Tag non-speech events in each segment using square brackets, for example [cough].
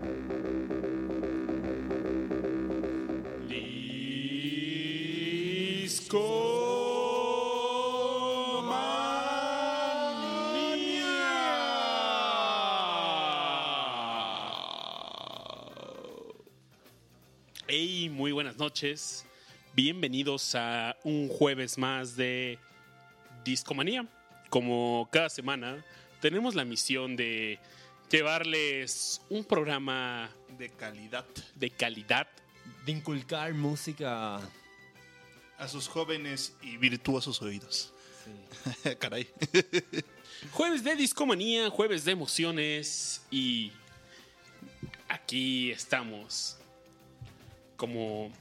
Hey, muy buenas noches. Bienvenidos a un jueves más de Discomanía. Como cada semana, tenemos la misión de llevarles un programa de calidad de calidad De inculcar música. a sus jóvenes y virtuosos oídos. Sí. [laughs] Caray. [laughs] Jueves de discomanía, jueves de emociones y aquí estamos. Como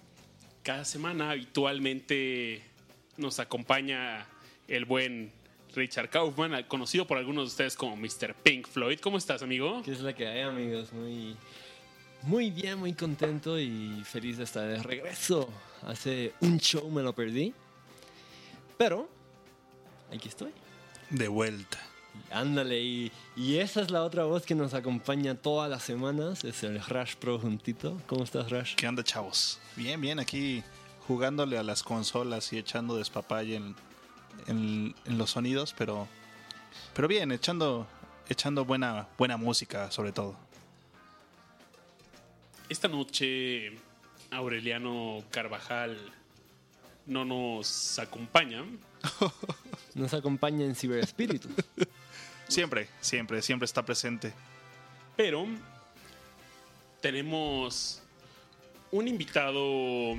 cada semana habitualmente nos acompaña el buen Richard Kaufman, conocido por algunos de ustedes como Mr. Pink Floyd. ¿Cómo estás, amigo? ¿Qué es la que hay, amigos? Muy, muy bien, muy contento y feliz de estar de regreso. Hace un show me lo perdí. Pero, aquí estoy. De vuelta. Ándale, y, y esa es la otra voz que nos acompaña todas las semanas. Es el Rush Pro juntito. ¿Cómo estás, Rush? ¿Qué onda, chavos? Bien, bien, aquí jugándole a las consolas y echando despapalle en, en- en los sonidos, pero, pero bien, echando, echando buena, buena música, sobre todo. Esta noche Aureliano Carvajal no nos acompaña, [laughs] Nos acompaña en Ciberespíritu. [laughs] Siempre, siempre, siempre está presente. pero tenemos un invitado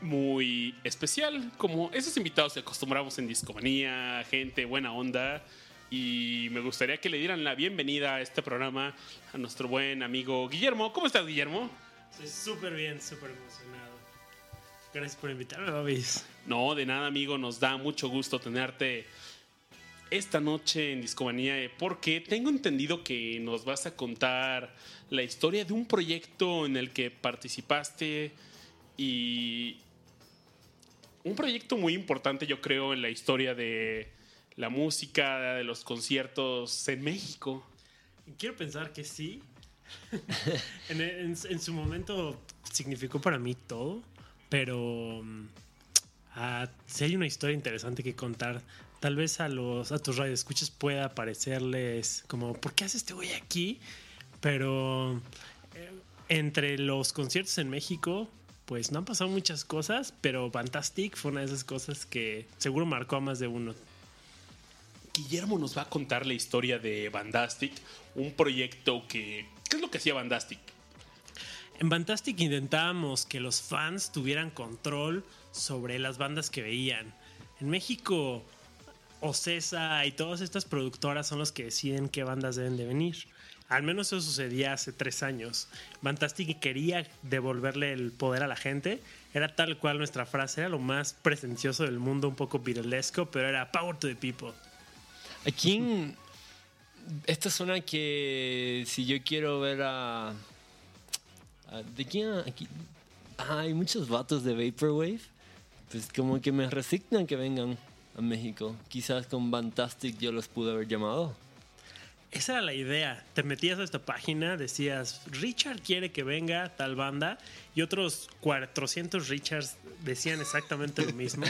muy especial, como esos invitados que acostumbramos en Discomanía, gente buena onda. Y me gustaría que le dieran la bienvenida a este programa a nuestro buen amigo Guillermo. ¿Cómo estás, Guillermo? Estoy súper bien, súper emocionado. Gracias por invitarme, Babis. No, de nada, amigo. Nos da mucho gusto tenerte esta noche en Discomanía eh, porque tengo entendido que nos vas a contar la historia de un proyecto en el que participaste y un proyecto muy importante, yo creo, en la historia de la música, de los conciertos en México. Quiero pensar que sí. en, en- su momento significó para mí todo, pero mm, ah, si hay una historia interesante que contar, tal vez a los a tus radioescuchas pueda parecerles como, ¿por qué hace este güey aquí? Pero eh, entre los conciertos en México, pues no han pasado muchas cosas, pero Fantastic fue una de esas cosas que seguro marcó a más de uno. Guillermo nos va a contar la historia de Bandastic, un proyecto que... ¿Qué es lo que hacía Bandastic? En Fantastic intentábamos que los fans tuvieran control sobre las bandas que veían. En México, Ocesa y todas estas productoras son los que deciden qué bandas deben de venir. Al menos eso sucedía hace tres años. Fantastic quería devolverle el poder a la gente. Era tal cual nuestra frase, era lo más presencioso del mundo, un poco viralesco, pero era Power to the People. ¿A quién? Esta suena que si yo quiero ver a. a- ¿De quién? Aquí? Ah, hay muchos vatos de Vaporwave. Pues como que me resignan que vengan a México. Quizás con Fantastic yo los pude haber llamado. Esa era la idea. Te metías a esta página, decías, Richard quiere que venga tal banda, y otros 400 Richards decían exactamente lo mismo.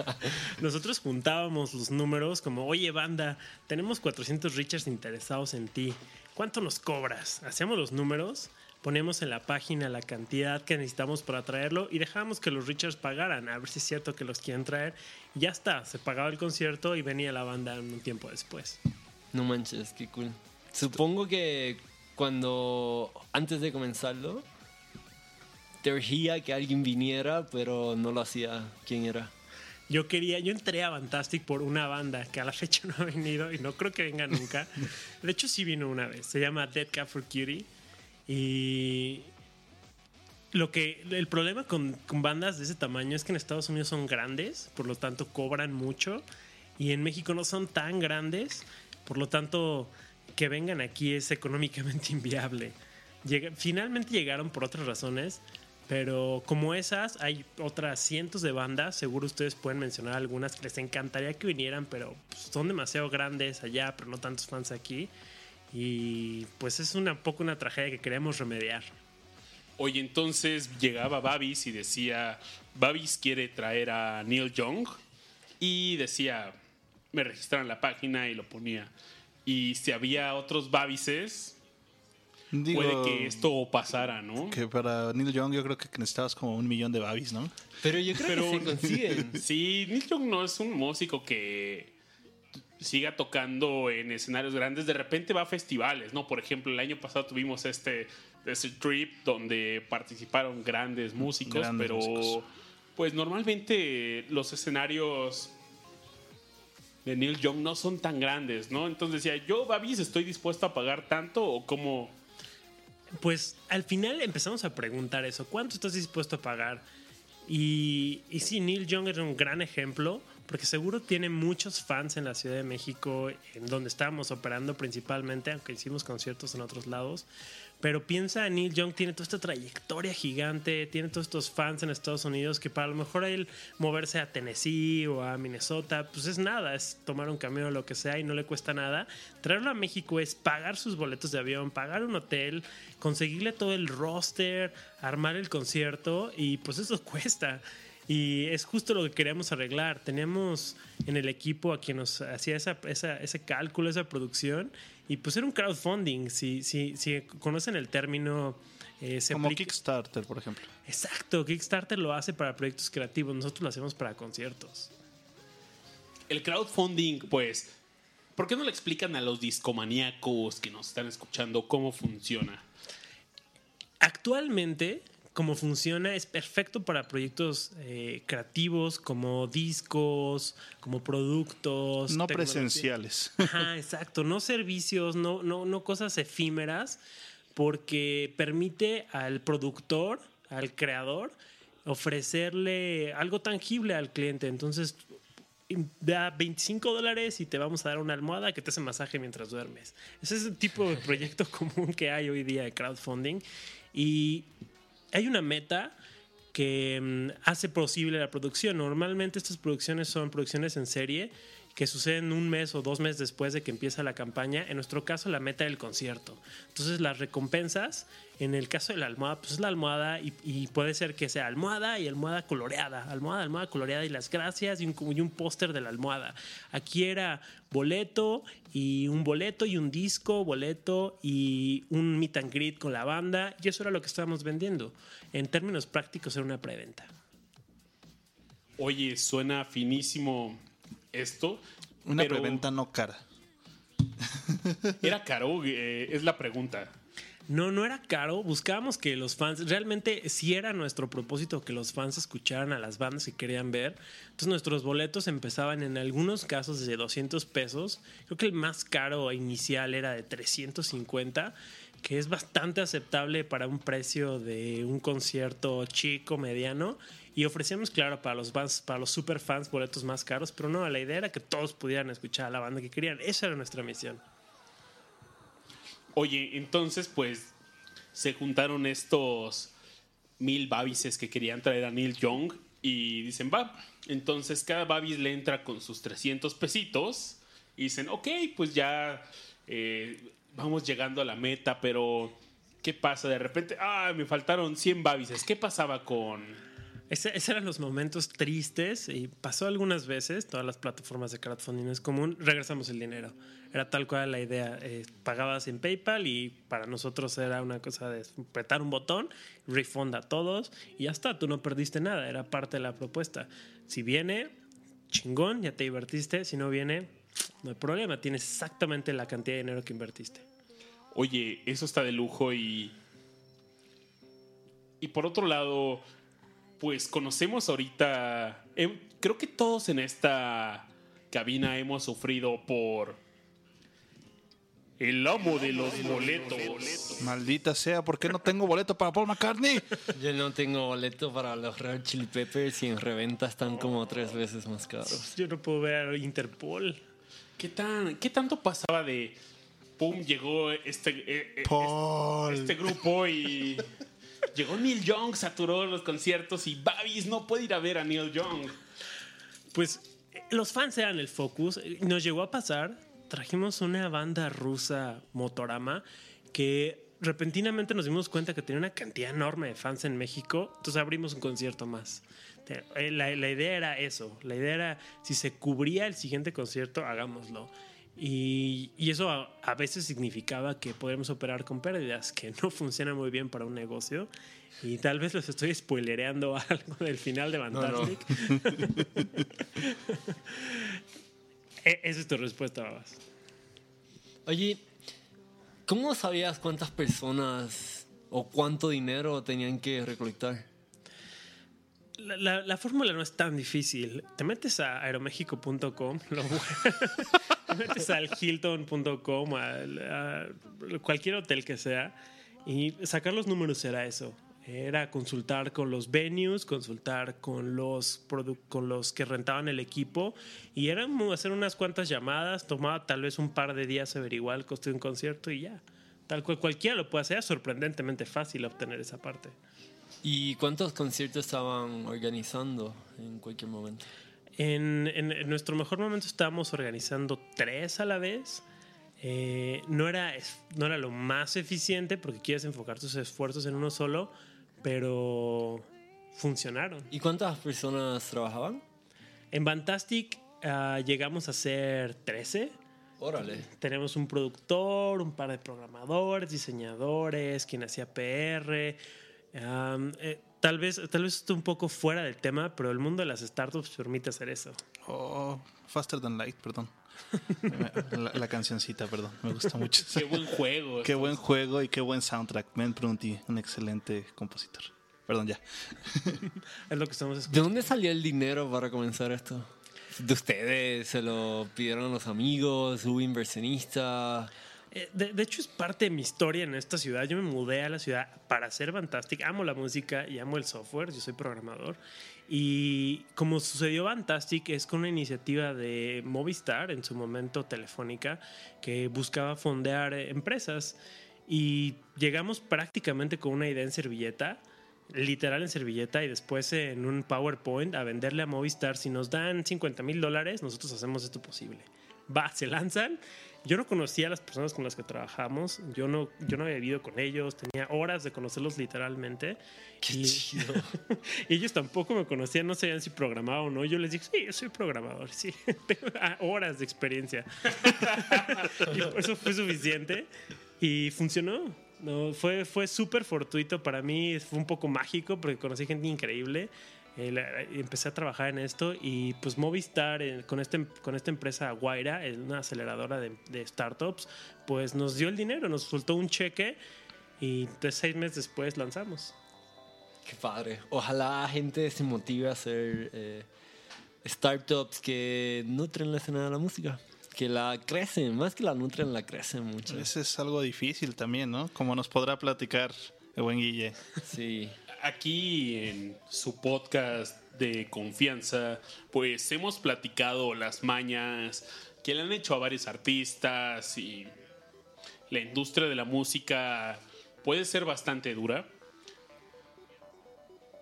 [laughs] Nosotros juntábamos los números como, oye banda, tenemos 400 Richards interesados en ti, ¿cuánto nos cobras? Hacíamos los números, poníamos en la página la cantidad que necesitamos para traerlo y dejábamos que los Richards pagaran, a ver si es cierto que los quieren traer. Y ya está, se pagaba el concierto y venía la banda un tiempo después. No manches, qué cool. Supongo que cuando. antes de comenzarlo. Te urgía que alguien viniera, pero no lo hacía. ¿Quién era? Yo quería, yo entré a Fantastic por una banda que a la fecha no ha venido y no creo que venga nunca. [laughs] De hecho, sí vino una vez. Se llama Dead Cat for Cutie. Y lo que el problema con, con bandas de ese tamaño es que en Estados Unidos son grandes, por lo tanto cobran mucho. Y en México no son tan grandes, por lo tanto que vengan aquí es económicamente [laughs] inviable. Finalmente llegaron por otras razones, pero como esas, hay otras cientos de bandas. Seguro ustedes pueden mencionar algunas que les encantaría que vinieran, pero pues, son demasiado grandes allá, pero no tantos fans aquí. Y pues es una poco una tragedia que queremos remediar. Oye, entonces llegaba Babis y decía, Babis quiere traer a Neil Young y decía, me registraron la página y lo ponía. Y si había otros Babises, Digo, puede que esto pasara, ¿no? que para Neil Young yo creo que necesitabas como un millón de babis, ¿no? Pero yo creo Pero- que se consiguen. [laughs] Sí, Neil Young no es un músico que siga tocando en escenarios grandes. De repente va a festivales, ¿no? Por ejemplo, el año pasado tuvimos este, este trip donde participaron grandes músicos, Grandes pero músicos. pues normalmente los escenarios de Neil Young no son tan grandes, ¿no? Entonces decía, yo, Babis, estoy dispuesto a pagar tanto o cómo... Pues al final empezamos a preguntar eso, ¿cuánto estás dispuesto a pagar? Y, sí, Neil Young es un gran ejemplo, porque seguro tiene muchos fans en la Ciudad de México, en donde estábamos operando principalmente, aunque hicimos conciertos en otros lados. Pero piensa, Neil Young tiene toda esta trayectoria gigante, tiene todos estos fans en Estados Unidos que para lo mejor él moverse a Tennessee o a Minnesota, pues es nada, es tomar un camión o lo que sea y no le cuesta nada. Traerlo a México es pagar sus boletos de avión, pagar un hotel, conseguirle todo el roster, armar el concierto y pues eso cuesta. Y es justo lo que queríamos arreglar. Teníamos en el equipo a quien nos hacía ese cálculo, esa producción. Y pues era un crowdfunding. Si, si, si conocen el término, eh, se Como aplica- Kickstarter, por ejemplo. Exacto, Kickstarter lo hace para proyectos creativos. Nosotros lo hacemos para conciertos. El crowdfunding, pues, ¿por qué no le explican a los discomaníacos que nos están escuchando cómo funciona? Actualmente, como funciona, es perfecto para proyectos eh, creativos como discos, como productos. No presenciales. Ajá, exacto. No servicios, no, no, no cosas efímeras, porque permite al productor, al creador, ofrecerle algo tangible al cliente. Entonces, da 25 dólares y te vamos a dar una almohada que te hace masaje mientras duermes. Ese es el tipo de proyecto [laughs] común que hay hoy día de crowdfunding. Y hay una meta que mm, hace posible la producción. Normalmente estas producciones son producciones en serie que suceden un mes o dos meses después de que empieza la campaña. En nuestro caso, la meta del concierto. Entonces, las recompensas, en el caso de la almohada, pues es la almohada y, y puede ser que sea almohada y almohada coloreada. Almohada, almohada coloreada y las gracias y un, y un póster de la almohada. Aquí era boleto y un boleto y un disco, boleto y un meet and greet con la banda. Y eso era lo que estábamos vendiendo. En términos prácticos, era una preventa. Oye, suena finísimo esto. Una pero preventa no cara. ¿Era caro? Eh, es la pregunta. No, no era caro. Buscábamos que los fans, realmente sí era nuestro propósito que los fans escucharan a las bandas que querían ver. Entonces nuestros boletos empezaban en algunos casos de 200 pesos. Creo que el más caro inicial era de 350, que es bastante aceptable para un precio de un concierto chico, mediano. Y ofrecíamos, claro, para los fans, para los super fans, boletos más caros, pero no, la idea era que todos pudieran escuchar a la banda que querían. Esa era nuestra misión. Oye, entonces, pues, se juntaron estos mil babises que querían traer a Neil Young y dicen, va. Entonces, cada babis le entra con sus 300 pesitos y dicen, ok, pues ya eh, vamos llegando a la meta, pero ¿qué pasa? De repente, ah, me faltaron 100 babises. ¿Qué pasaba con...? Ese- Esos eran los momentos tristes y pasó algunas veces, todas las plataformas de crowdfunding es común, regresamos el dinero. Era tal cual la idea, eh, pagabas en PayPal y para nosotros era una cosa de apretar un botón, refund a todos y ya está, tú no perdiste nada, era parte de la propuesta. Si viene, chingón, ya te divertiste, si no viene, no hay problema, tienes exactamente la cantidad de dinero que invertiste. Oye, eso está de lujo y. Y por otro lado, pues conocemos ahorita. em, creo que todos en esta cabina hemos sufrido por. El amo de los boletos. Maldita sea, ¿por qué no tengo boleto para Paul McCartney? [laughs] Yo no tengo boleto para los Red Chili Peppers y en reventa están como tres veces más caros. Yo no puedo ver a Interpol. ¿Qué, tan, ¿Qué tanto pasaba de. Pum, llegó este, eh, eh, este grupo y. Llegó Neil Young, saturó los conciertos y Babis no puede ir a ver a Neil Young. Pues los fans eran el focus. Nos llegó a pasar trajimos una banda rusa, Motorama, que repentinamente nos dimos cuenta que tenía una cantidad enorme de fans en México, entonces abrimos un concierto más. Eh, La, la idea era eso, la idea era si se cubría el siguiente concierto, hagámoslo. Y, y eso a, a veces significaba que podemos operar con pérdidas, que no [laughs] funciona muy bien para un negocio. Y tal vez les estoy spoilereando [laughs] algo del final de no. Fantastic. [laughs] E- Esa es tu respuesta, Babas. Oye, ¿cómo sabías cuántas personas o cuánto dinero tenían que recolectar? La, la- la fórmula no es tan difícil. Te metes a aeroméxico.com, [laughs] te metes al hilton.com, a cualquier hotel que sea, y sacar los números era eso. Era consultar con los venues, consultar con los, con los que rentaban el equipo, y era hacer unas cuantas llamadas. Tomaba tal vez un par de días averiguar el costo de un concierto y ya. Tal cual cualquiera lo puede hacer, sorprendentemente fácil obtener esa parte. ¿Y cuántos conciertos estaban organizando en cualquier momento? En, en- en nuestro mejor momento estábamos organizando tres a la vez. Eh, no, era, no era lo más eficiente porque quieres enfocar tus esfuerzos en uno solo, pero funcionaron. ¿Y cuántas personas trabajaban? En Fantastic ah, llegamos a ser 13. Órale. Tenemos un productor, un par de programadores, diseñadores, quien hacía PR. Eh, tal vez, tal vez esté un poco fuera del tema, pero el mundo de las startups permite hacer eso. Oh, Faster Than Light, perdón. [laughs] La, la cancioncita, perdón. Me gusta mucho. Qué buen juego. [laughs] Qué buen juego y qué buen soundtrack. Ben Prunty, un excelente compositor. Perdón, ya. [laughs] Es lo que estamos escuchando. ¿De dónde salió el dinero para comenzar esto? ¿De ustedes? ¿Se lo pidieron los amigos? ¿Hubo inversionista? Eh, De, hecho, es parte de mi historia en esta ciudad. Yo me mudé a la ciudad para ser Fantastic. Amo la música y amo el software. Yo soy programador. Y como sucedió Fantastic, es con una iniciativa de Movistar, en su momento telefónica, que buscaba fondear eh, empresas. Y llegamos prácticamente con una idea en servilleta, literal en servilleta, y después en un PowerPoint a venderle a Movistar. Si nos dan 50 mil dólares, nosotros hacemos esto posible. Va, se lanzan. Yo no conocía a las personas con las que trabajamos. Yo no, yo no había vivido con ellos. Tenía horas de conocerlos literalmente. y, y [laughs] ellos tampoco me conocían. No sabían si programaba o no. Yo les dije, sí, yo soy programador. Sí, [laughs] tengo ah, horas de experiencia. [laughs] y eso fue suficiente. Y funcionó. No, fue fue súper fortuito para mí. Fue un poco mágico porque conocí gente increíble. Eh, la- empecé a trabajar en esto y pues Movistar eh, con, este, con esta empresa Guaira, es una aceleradora de, de startups, pues nos dio el dinero, nos soltó un cheque y entonces seis meses después lanzamos. Qué padre. Ojalá la gente se motive a hacer eh, startups que nutren la escena de la música. Que la crecen, más que la nutren, la crecen mucho. Ese es algo difícil también, ¿no? Como nos podrá platicar el buen Guille. Sí. Aquí en su podcast de confianza, pues hemos platicado las mañas que le han hecho a varios artistas y la industria de la música puede ser bastante dura.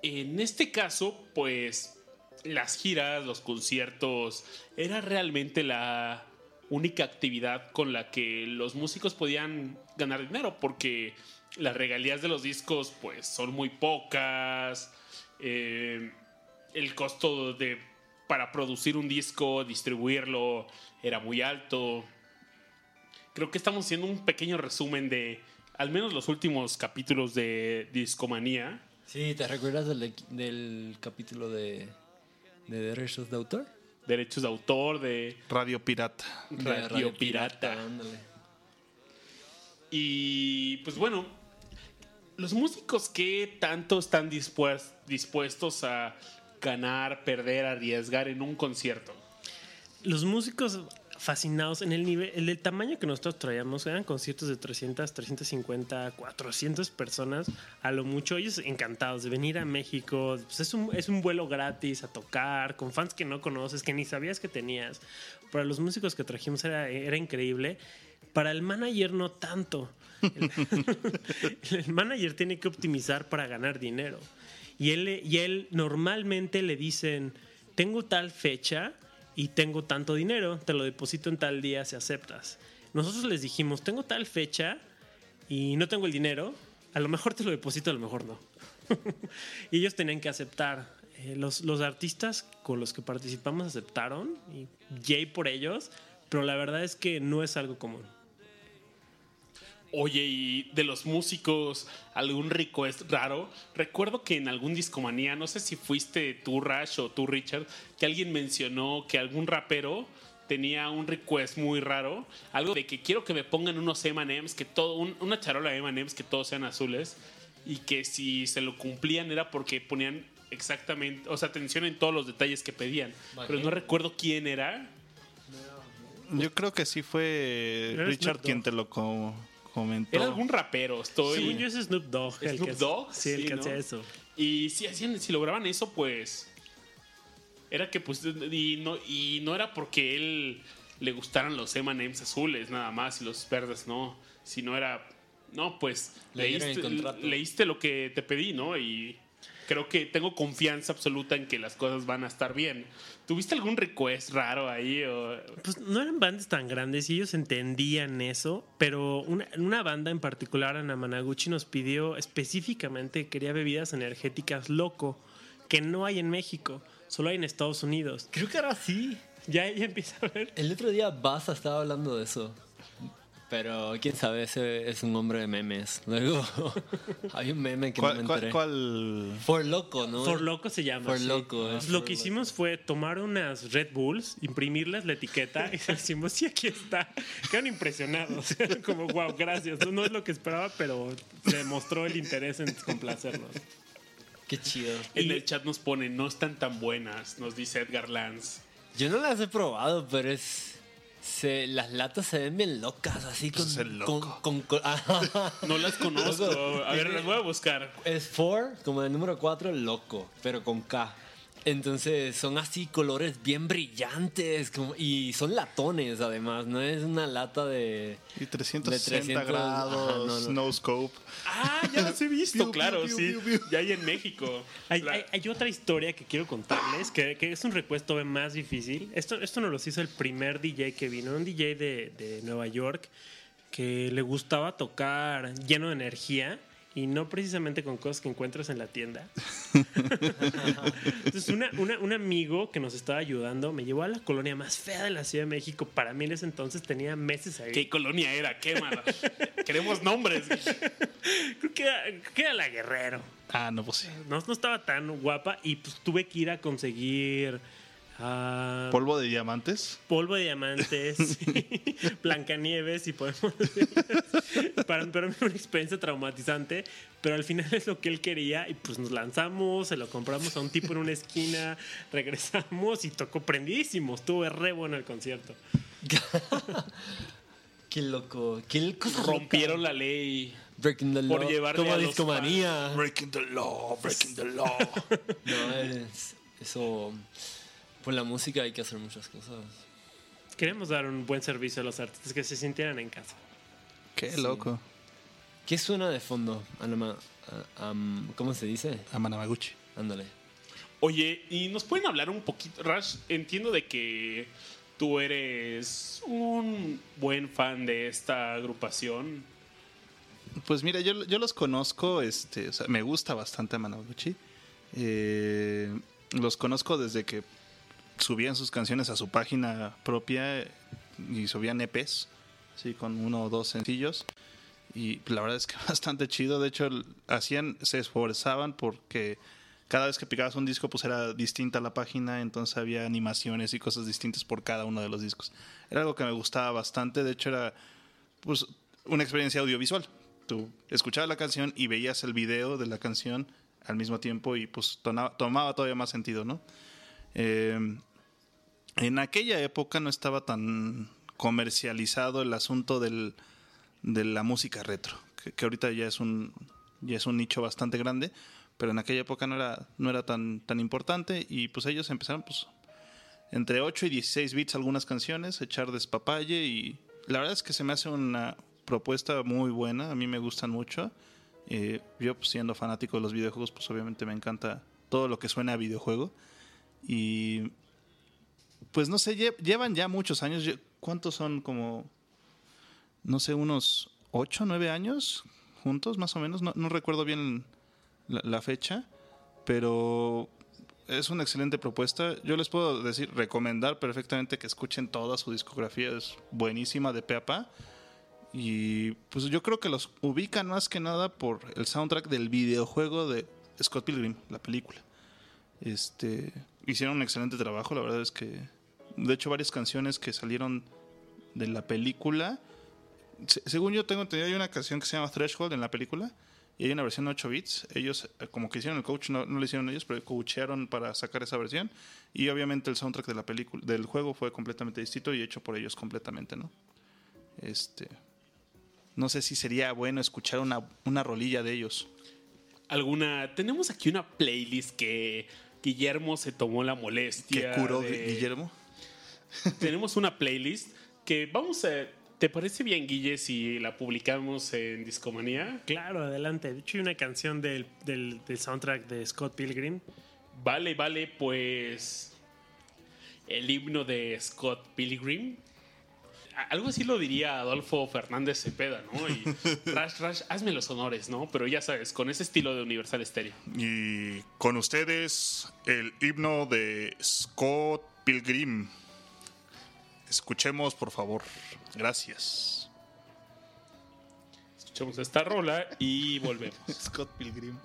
En este caso, pues las giras, los conciertos, era realmente la única actividad con la que los músicos podían ganar dinero, porque las regalías de los discos, pues son muy pocas. eh, el costo de para producir un disco, distribuirlo, era muy alto. Creo que estamos haciendo un pequeño resumen de al menos los últimos capítulos de Discomanía. Sí, ¿te recuerdas del, del capítulo de, de derechos de autor? derechos de autor, de Radio Pirata. Radio Pirata. ándale. Y pues bueno, los músicos que tanto están dispues- dispuestos a ganar, perder, arriesgar en un concierto. Los músicos fascinados en el nivel, el, el tamaño que nosotros traíamos, eran conciertos de 300, 350, 400 personas, a lo mucho, ellos encantados de venir a México, pues es, un, es un vuelo gratis a tocar, con fans que no conoces, que ni sabías que tenías. Para los músicos que trajimos era, era increíble. Para el manager no tanto. El, [laughs] el manager tiene que optimizar para ganar dinero. Y él, y él normalmente le dicen, tengo tal fecha y tengo tanto dinero, te lo deposito en tal día si aceptas. Nosotros les dijimos, tengo tal fecha y no tengo el dinero, a lo mejor te lo deposito, a lo mejor no. [laughs] y ellos tenían que aceptar. Eh, los, los artistas con los que participamos aceptaron y Jay por ellos, pero la verdad es que no es algo común. Oye, y de los músicos, algún request raro. Recuerdo que en algún discomanía, no sé si fuiste tú, Rash, o tú, Richard, que alguien mencionó que algún rapero tenía un request muy raro. Algo de que quiero que me pongan unos MMs, que todo, un- una charola de MMs que todos sean azules. Y que si se lo cumplían era porque ponían exactamente, o sea, atención en todos los detalles que pedían. Pero no recuerdo quién era. Yo creo que sí fue Richard quien te lo co- comentó. Era algún rapero, estoy. Según yo es Snoop Dogg. el Snoop que- Dogg, Sí, el sí, que ¿no? hacía eso. Y si hacían, si lograban eso, pues. Era que pues. Y no, y no era porque él le gustaran los M&M's azules nada más y los verdes no. Sino era. No, pues. Leíste, leíste lo que te pedí, ¿no? Y creo que tengo confianza absoluta en que las cosas van a estar bien. ¿Tuviste algún request raro ahí? O... Pues no eran bandas tan grandes y ellos entendían eso, pero una, una banda en particular, Anamanaguchi, nos pidió específicamente, quería bebidas energéticas loco, que no hay en México, solo hay en Estados Unidos. Creo que ahora sí. Ya, ya empieza a ver. El otro día Baza estaba hablando de eso. Pero quién sabe, ese es un hombre de memes. [laughs] Luego hay un meme que no me ¿Cuál, cuál, enteré. cuál? For Loco, ¿no? For Loco se llama. For sí. Loco, es Lo For que Loco. hicimos fue tomar unas Red Bulls, imprimirles la etiqueta y decimos, sí, aquí está. Quedaron impresionados. [laughs] Como, wow, gracias. No, no es lo que esperaba, pero se demostró el interés en complacernos. Qué chido. En Y- el chat nos ponen, no están tan buenas, nos dice Edgar Lanz. Yo no las he probado, pero es. Se, las latas se ven bien locas, así con. es el loco. con- con- ajá. [laughs] No las conozco. A ver, las voy a buscar. es for, como el número 4, loco, pero con K. Entonces son así colores bien brillantes como, y son latones además, no es una lata de... Y 360 De 300, grados, ajá, no, no. no scope. Ah, ya las he visto, claro, piu, sí. piu. Ya hay en México. Hay, La- hay- hay otra historia que quiero contarles, que, que es un recuesto más difícil. Esto, esto nos lo hizo el primer DJ que vino, un DJ de, de Nueva York que le gustaba tocar lleno de energía y no precisamente con cosas que encuentras en la tienda. [laughs] Entonces, una- una- un amigo que nos estaba ayudando me llevó a la colonia más fea de la Ciudad de México. Para mí en ese entonces tenía meses ahí. ¿Qué colonia era? ¿Qué mala? [laughs] Queremos nombres. Creo que era, creo que era la Guerrero. Ah, no, pues sí. No, no estaba tan guapa y pues tuve que ir a conseguir ah, Polvo de diamantes. polvo de diamantes, [laughs] Blancanieves y podemos para, para mí fue una experiencia traumatizante, pero al final es lo que él quería y pues nos lanzamos, se lo compramos a un tipo en una esquina, regresamos y tocó prendidísimo, estuvo re bueno el concierto. [laughs] Qué loco, qué cosa Rompieron loca. la ley. Breaking the por law. llevarle Como a los discomanía. Breaking the law, breaking the law. [laughs] No, es- eso... Por la música hay que hacer muchas cosas. Queremos dar un buen servicio a los artistas que se sintieran en casa. Qué loco. ¿Qué suena de fondo? Anama, ah, am, ¿Cómo se dice? A Manamaguchi. Ándale. Oye, ¿y nos pueden hablar un poquito? Rash, entiendo de que tú eres un buen fan de esta agrupación. Pues mira, yo, yo los conozco, este, o sea, me gusta bastante a Manamaguchi. Eh, los conozco desde que subían sus canciones a su página propia y subían EPs, sí, con uno o dos sencillos. Y la verdad es que [laughs] bastante chido. De hecho, hacían, se esforzaban porque cada vez que picabas un disco, pues era distinta la página, entonces había animaciones y cosas distintas por cada uno de los discos. Era algo que me gustaba bastante. De hecho, era pues una experiencia audiovisual. Tú escuchabas la canción y veías el video de la canción al mismo tiempo y pues tona- tomaba todavía más sentido, ¿no? Eh, en aquella época no estaba tan comercializado el asunto del, de la música retro, que, ahorita ya es un ya es un nicho bastante grande, pero en aquella época no era no era tan tan importante y pues ellos empezaron pues entre 8 y 16 bits algunas canciones, echar despapalle y la verdad es que se me hace una propuesta muy buena, a mí me gustan mucho. Eh, yo pues, siendo fanático de los videojuegos, pues obviamente me encanta todo lo que suena a videojuego y pues no sé, lle- llevan ya muchos años. ¿Cuántos son? Como, no sé, unos ocho, nueve años juntos, más o menos. No, no recuerdo bien la, la fecha, pero es una excelente propuesta. Yo les puedo decir, recomendar perfectamente que escuchen toda su discografía. Es buenísima de pe pa. Y pues yo creo que los ubican más que nada por el soundtrack del videojuego de Scott Pilgrim, la película. Este, hicieron un excelente trabajo, la verdad es que de hecho varias canciones que salieron de la película, se- según yo tengo entendido hay una canción que se llama Threshold en la película y hay una versión 8 bits, ellos eh, como que hicieron el coach, no, no lo hicieron ellos, pero coachearon para sacar esa versión y obviamente el soundtrack de la película del juego fue completamente distinto y hecho por ellos completamente, ¿no? Este no sé si sería bueno escuchar una, una rolilla de ellos. Alguna. Tenemos aquí una playlist que Guillermo se tomó la molestia. curó de- Guillermo. [laughs] Tenemos una playlist que vamos a. ¿Te parece bien, Guille, si la publicamos en Discomanía? Claro, adelante. De hecho, hay una canción del, del, del soundtrack de Scott Pilgrim. Vale, vale, pues. El himno de Scott Pilgrim. Algo así lo diría Adolfo Fernández Cepeda, ¿no? Y [laughs] Rash, Rash, hazme los honores, ¿no? Pero ya sabes, con ese estilo de Universal Stereo. Y con ustedes el himno de Scott Pilgrim. Escuchemos, por favor. Gracias. Escuchamos esta rola y volvemos. [laughs] Scott Pilgrim.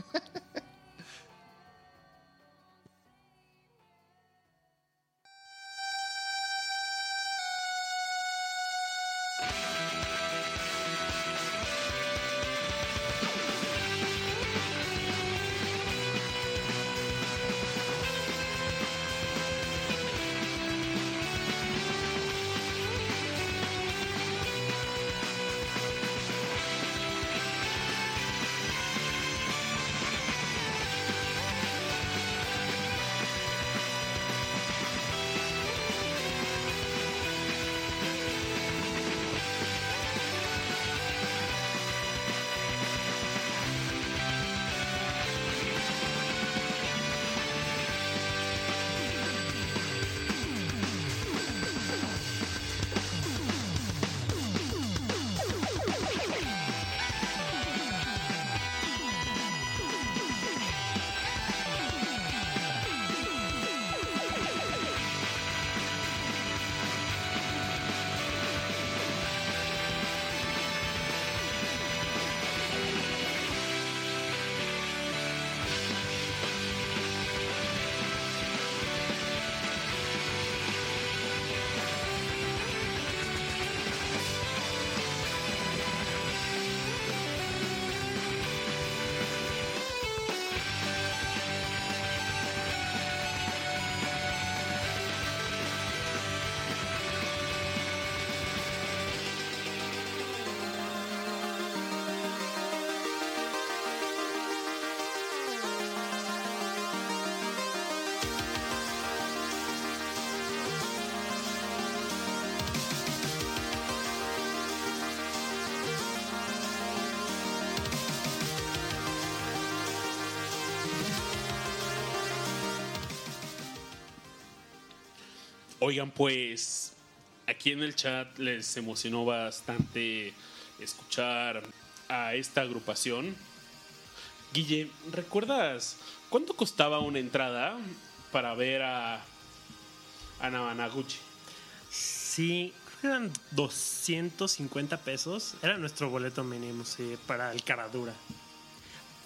Oigan, pues aquí en el chat les emocionó bastante escuchar a esta agrupación. Guille, ¿recuerdas cuánto costaba una entrada para ver a, a Nabanaguchi? Sí, creo que eran 250 pesos. Era nuestro boleto mínimo, sí, para el Caradura.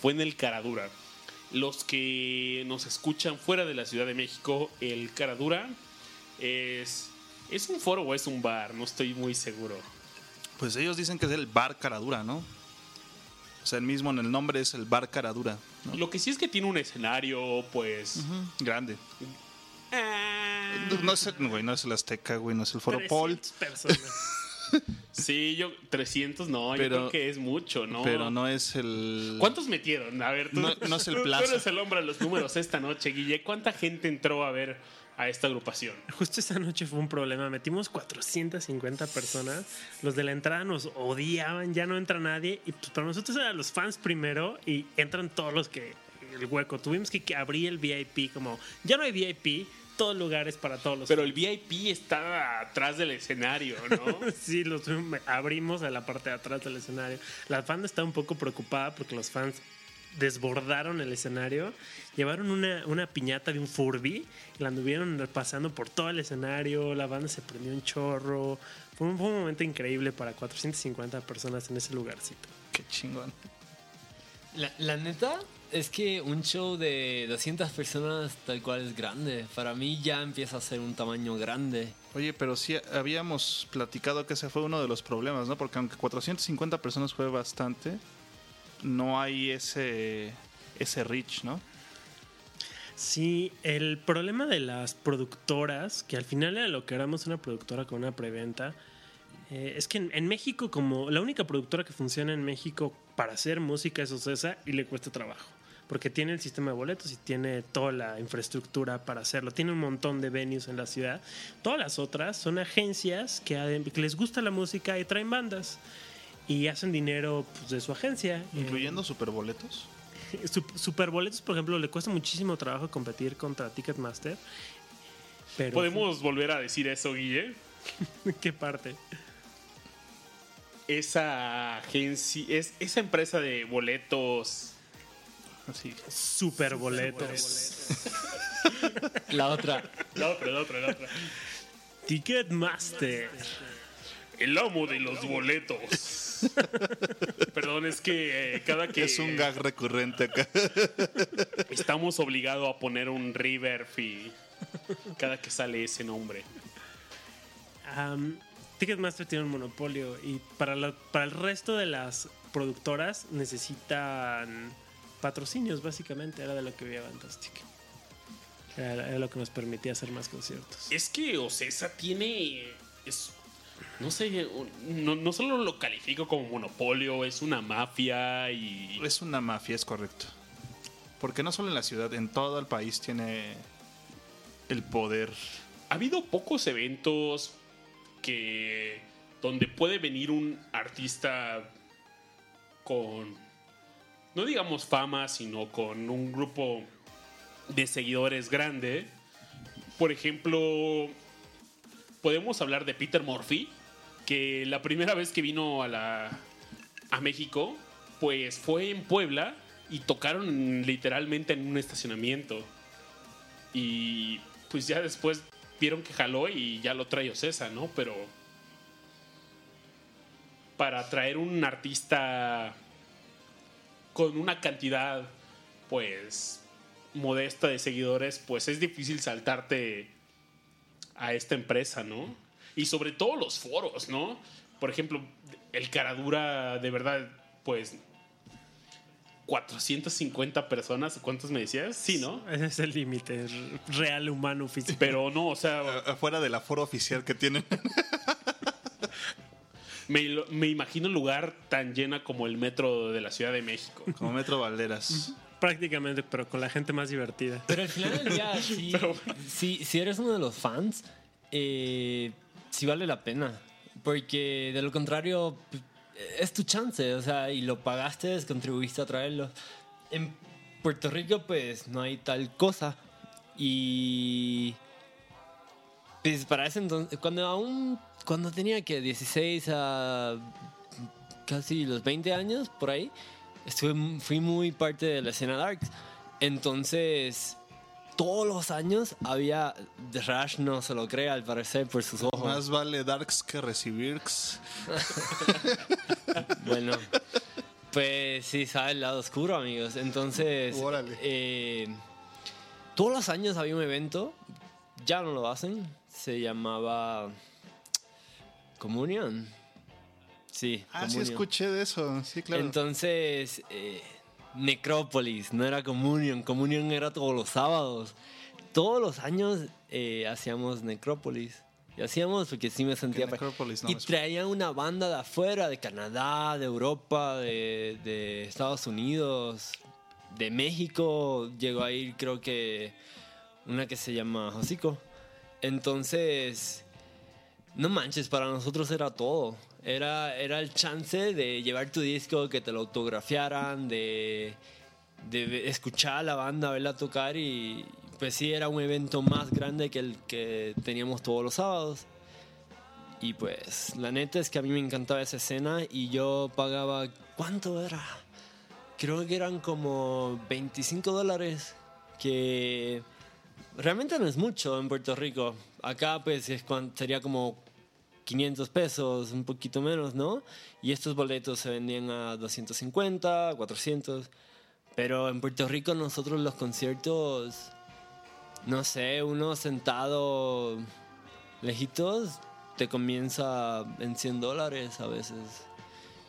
Fue en el Caradura. Los que nos escuchan fuera de la Ciudad de México, el Caradura es, es un foro o es un bar, no estoy muy seguro. Pues ellos dicen que es el bar Caradura, ¿no? O sea, el mismo en el nombre es el bar Caradura. ¿no? Lo que sí es que tiene un escenario, pues... Grande. ah, No es, el- güey, no es el Azteca, güey, no es el Foro Paul. 300 personas. [laughs] Sí, yo 300 no, yo Pero- creo que es mucho, ¿no? Pero no es el. ¿Cuántos metieron? A ver, tú, No- [laughs] no es el tú- tú eres el hombre de los números esta noche, Guille. ¿Cuánta gente entró a ver a esta agrupación? Justo esa noche fue un problema. Metimos 450 personas. Los de la entrada nos odiaban, ya no entra nadie. Y pues para nosotros eran los fans primero y entran todos los que. El hueco. Tuvimos que, que abrir el VIP como. Ya no hay VIP. todo lugares para todos los Pero el VIP está atrás del escenario, ¿no? [laughs] Sí, los abrimos a la parte de atrás del escenario. La banda está un poco preocupada porque los fans desbordaron el escenario, llevaron una, una piñata de un Furby y la anduvieron pasando por todo el escenario, la banda se prendió un chorro. Fue un, fue un momento increíble para 450 personas en ese lugarcito. Qué chingón. La, la neta es que un show de 200 personas tal cual es grande. Para mí ya empieza a ser un tamaño grande. Oye, pero sí habíamos platicado que ese fue uno de los problemas, ¿no? Porque aunque 450 personas fue bastante, no hay ese ese reach, ¿no? Sí, el problema de las productoras, que al final era lo que éramos una productora con una preventa, eh, es que en, México, como la única productora que funciona en México para hacer música es Ocesa y le cuesta trabajo. Porque tiene el sistema de boletos y tiene toda la infraestructura para hacerlo. Tiene un montón de venues en la ciudad. Todas las otras son agencias que les gusta la música y traen bandas. Y hacen dinero pues, de su agencia. ¿Incluyendo eh, superboletos? [laughs] Superboletos, por ejemplo, le cuesta muchísimo trabajo competir contra Ticketmaster. Pero ¿Podemos volver a decir eso, Guille? [laughs] ¿Qué parte? Esa agencia, es, esa empresa de boletos. Así. Superboletos. [laughs] la otra. La otra, la otra, la otra. Ticketmaster. El amo de los boletos. [laughs] Perdón, es que eh, cada que. Es un gag recurrente acá. Estamos obligados a poner un reverb y cada que sale ese nombre. Um, Ticketmaster tiene un monopolio y para, la, para el resto de las productoras necesitan patrocinios, básicamente. Era de lo que veía Fantastic. Era, era, lo que nos permitía hacer más conciertos. Es que Ocesa tiene. Es, no sé, no, no, solo lo califico como monopolio, es una mafia y... Es una mafia, es correcto. Porque no solo en la ciudad, en todo el país tiene el poder. Ha habido pocos eventos que... donde puede venir un artista con, no digamos fama, sino con un grupo de seguidores grande. Por ejemplo, podemos hablar de Peter Murphy, que la primera vez que vino a, la, a México, pues fue en Puebla y tocaron literalmente en un estacionamiento. Y pues ya después vieron que jaló y ya lo trae Ocesa, ¿no? Pero para traer un artista con una cantidad, pues, modesta de seguidores, pues es difícil saltarte a esta empresa, ¿no? Y sobre todo los foros, ¿no? Por ejemplo, el Caradura, de verdad, pues 450 personas, ¿cuántos me decías? Sí, ¿no? Ese es el límite real, humano, físico. Pero no, o sea... Afuera del aforo oficial que tienen. [laughs] me, me, imagino un lugar tan llena como el metro de la Ciudad de México. Como Metro Valderas. Prácticamente, pero con la gente más divertida. Pero al final del día, [laughs] si, pero... si, si, eres uno de los fans, eh, sí vale la pena. Porque de lo contrario, es tu chance, o sea, y lo pagaste, contribuiste a traerlo. En Puerto Rico, pues, no hay tal cosa. Y. Pues para ese entonces, cuando aún. Cuando tenía que 16 a. casi los 20 años, por ahí, estuve, fui muy parte de la escena Darks. Entonces todos los años había Rush no se lo cree al parecer por sus ojos. Más vale Darks que recibir. [laughs] bueno, pues sí, sabe el lado oscuro, amigos. Entonces, eh, todos los años había un evento, ya no lo hacen, se llamaba Communion. Sí. Ah, sí escuché de eso, sí, claro. Entonces, eh, Necrópolis, no era Communion. Communion era todos los sábados. Todos los años eh, hacíamos Necrópolis. Y hacíamos porque sí me sentía... No y traían una banda de afuera, de Canadá, de Europa, de, de Estados Unidos, de México. Llegó a ir creo que una que se llama Josico. Entonces, no manches, para nosotros era todo. Era, era el chance de llevar tu disco, que te lo autografiaran, de, escuchar a la banda, verla tocar y pues sí, era un evento más grande que el que teníamos todos los sábados. Y pues la neta es que a mí me encantaba esa escena y yo pagaba, ¿cuánto era? Creo que eran como 25 dólares, que realmente no es mucho en Puerto Rico. Acá pues sería como 500 pesos, un poquito menos, ¿no? Y estos boletos se vendían a 250, 400. Pero en Puerto Rico nosotros los conciertos, no sé, uno sentado lejitos te comienza en 100 dólares a veces.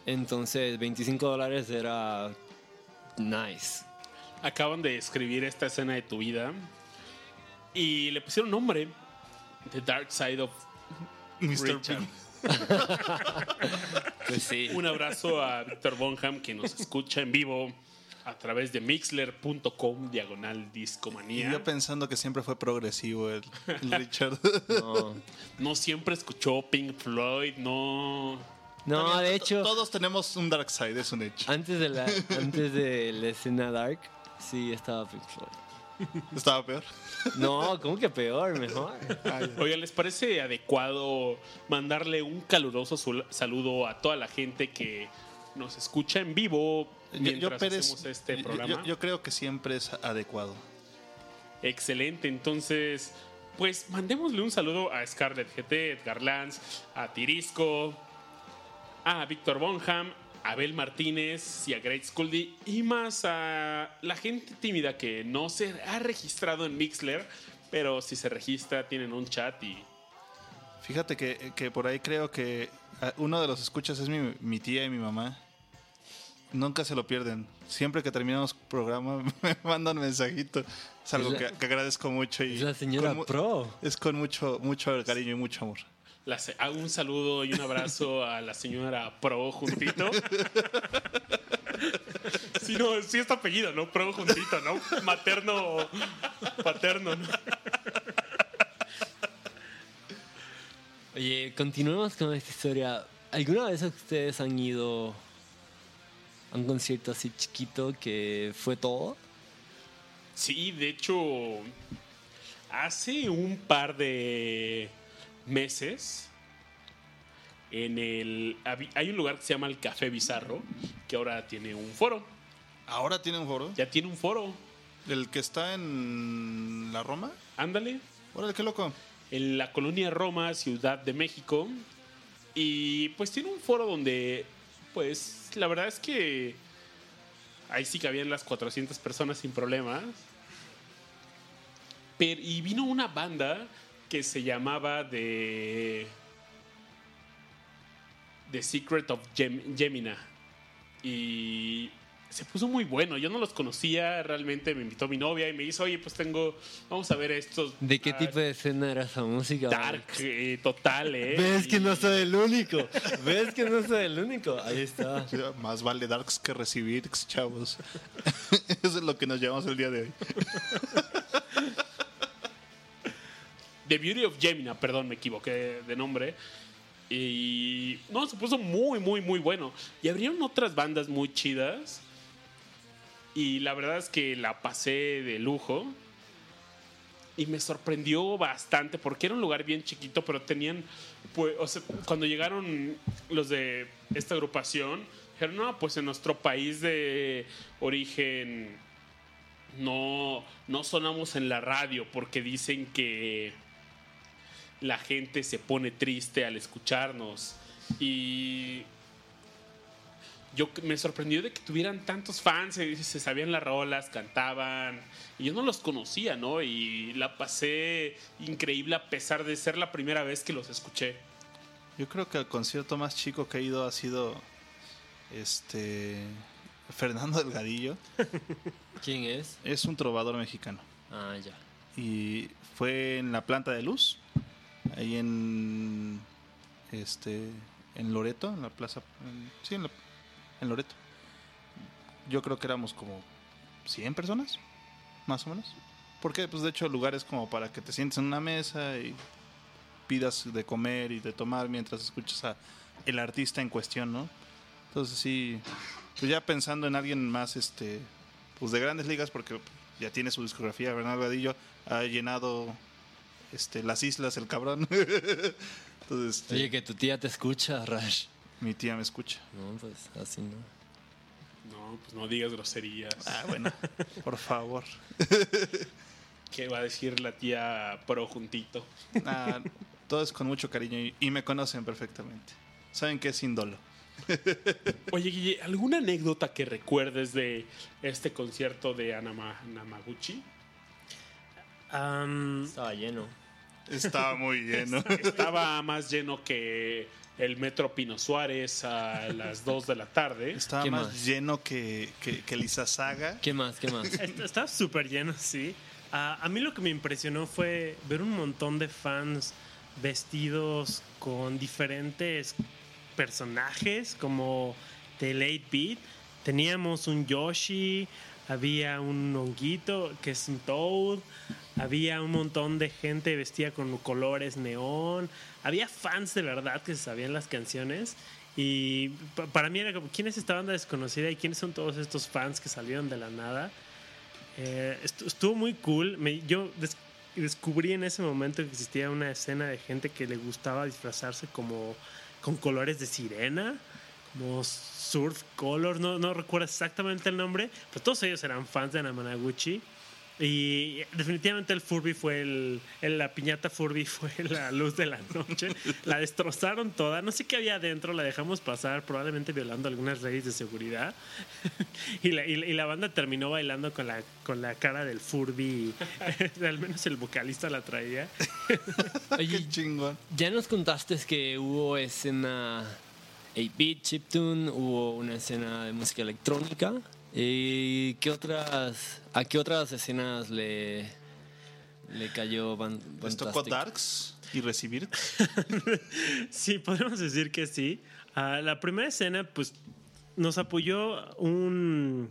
Entonces 25 dólares era nice. Acaban de escribir esta escena de tu vida y le pusieron nombre: The Dark Side of Mr. Richard. Pink. Pues sí. Un abrazo a Víctor Bonham que nos escucha en vivo a través de mixler.com diagonal Y discomanía. yo pensando que siempre fue progresivo el, el [laughs] Richard. No, No siempre escuchó Pink Floyd, no. no de hecho, Todos tenemos un dark side, es un hecho. antes de, la, antes de la escena Dark, sí estaba Pink Floyd. [laughs] Estaba peor. No, ¿cómo que peor? Mejor. Oigan, ¿les parece adecuado mandarle un caluroso saludo a toda la gente que nos escucha en vivo Yo, mientras yo, Pérez, hacemos este programa? yo- yo creo que siempre es adecuado. Excelente, entonces, pues mandémosle un saludo a Scarlett GT, Edgar Lanz, a Tirisco, a Víctor Bonham, Abel Martínez y a Great Scully y más a la gente tímida que no se ha registrado en Mixler, pero si se registra tienen un chat y Fíjate que, que por ahí creo que ah, uno de los escuchas es mi, mi tía y mi mamá. Nunca se lo pierden. Siempre que terminamos programa [laughs] me mandan mensajito. Es algo Es la- que, que agradezco mucho y Es la señora con pro. es con mucho mucho cariño y mucho amor. La hago un saludo y un abrazo a la señora Pro juntito. Sí, no, sí es apellido, ¿no? Pro juntito, ¿no? Materno, paterno, ¿no? Oye, continuemos con esta historia. ¿Alguna vez ustedes han ido a un concierto así chiquito que fue todo? Sí, de hecho, hace un par de meses, en el hay un lugar que se llama el Café Bizarro, que ahora tiene un foro. Ahora tiene un foro. Ya tiene un foro. El que está en la Roma. Ándale. Órale, qué loco. en la colonia Roma, Ciudad de México. Y pues tiene un foro donde, pues, la verdad es que ahí sí cabían las 400 personas sin problemas. Pero, y vino una banda que se llamaba The, The Secret of Gem- Gemina. Y se puso muy bueno. Yo no los conocía realmente. Me invitó mi novia y me dijo, oye, pues tengo, vamos a ver estos. ¿De qué tipo de escena era esa música? Dark, eh, total, ¿eh? ¿Ves que no soy el único? ¿Ves que no soy el único? Ahí está. Más vale darks que recibir, chavos. [laughs] Eso es lo que nos llevamos el día de hoy. [laughs] The Beauty of Gemina, perdón, me equivoqué de nombre. Y no, se puso muy, muy, muy bueno. Y abrieron otras bandas muy chidas. Y la verdad es que la pasé de lujo. Y me sorprendió bastante porque era un lugar bien chiquito, pero tenían, pues, o sea, cuando llegaron los de esta agrupación, dijeron, no, pues en nuestro país de origen no, no sonamos en la radio porque dicen que la gente se pone triste al escucharnos. Y yo me sorprendió de que tuvieran tantos fans, se, se sabían las rolas, cantaban. Y yo no los conocía, ¿no? Y la pasé increíble a pesar de ser la primera vez que los escuché. Yo creo que el concierto más chico que he ido ha sido este Fernando Delgadillo. [laughs] ¿Quién es? Es un trovador mexicano. Ah, ya. Y fue en la planta de luz, ahí en este en Loreto, en la plaza, en- sí, en, la- en Loreto. Yo creo que éramos como 100 personas, más o menos. Porque, pues, de hecho, el lugar es como para que te sientes en una mesa y pidas de comer y de tomar mientras escuchas a el artista en cuestión, ¿no? Entonces, sí, pues ya pensando en alguien más, este, pues de grandes ligas porque ya tiene su discografía. Bernal Vadillo ha llenado este, las islas, el cabrón. [laughs] Entonces, este, Oye, que tu tía te escucha, Rash. mi tía me escucha. No, pues así no. No, pues no digas groserías. Ah, bueno, por favor. [laughs] ¿Qué va a decir la tía pro juntito? Nah, todo es con mucho cariño y, y me conocen perfectamente. Saben que es índolo. [laughs] Oye, Guille, ¿alguna anécdota que recuerdes de este concierto de Anama, Namaguchi? Am, Estaba lleno. Estaba muy lleno. Estaba más lleno que el Metro Pino Suárez a las 2 de la tarde. Estaba ¿Qué más, más? lleno que, que, que el Izazaga. ¿Qué más? ¿Qué más? est- Estaba súper lleno, sí. A mí lo que me impresionó fue ver un montón de fans vestidos con diferentes personajes, como del 8-bit. Teníamos un Yoshi, había un honguito que es un Toad, había un montón de gente vestida con colores neón, había fans de verdad que se sabían las canciones. Y pa- para mí era como, ¿quién es esta banda desconocida y quiénes son todos estos fans que salieron de la nada? Eh, estu- estuvo muy cool. Me- yo des- descubrí en ese momento que existía una escena de gente que le gustaba disfrazarse como con colores de sirena, como surf color, no, no recuerdo exactamente el nombre, pero todos ellos eran fans de Namanaguchi. Y definitivamente el Furby fue el, el- La piñata Furby [laughs] fue la luz de la noche. La destrozaron toda. No sé qué había adentro. La dejamos pasar, probablemente violando algunas leyes de seguridad. [laughs] y, la, y la- y la banda terminó bailando con la, con la cara del Furby. [laughs] Al menos el vocalista la traía. Oye, Qué chingón. ya nos contaste que hubo escena 8-bit chiptune, hubo una escena de música electrónica. ¿Y qué otras, a qué otras escenas le, le cayó Van, Les tocó? Darks y recibir. [laughs] Sí, podemos decir que sí. Ah, la primera escena, pues, nos apoyó un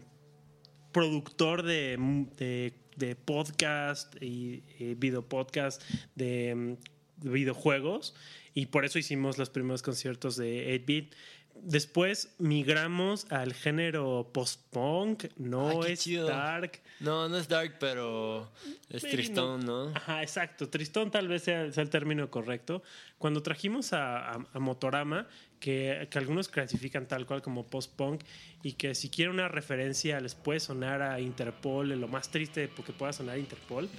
productor de, de, de podcast y eh, videopodcast de, mm, de videojuegos y por eso hicimos los primeros conciertos de 8-bit. Después migramos al género post-punk, no qué es chido. dark. No, no es dark, pero es Maybe tristón, ¿no? Ajá, exacto. Tristón tal vez sea, sea el término correcto. Cuando trajimos a, a- a Motorama, que, que algunos clasifican tal cual como post-punk, y que si quiere una referencia les puede sonar a Interpol, lo más triste que pueda sonar a Interpol.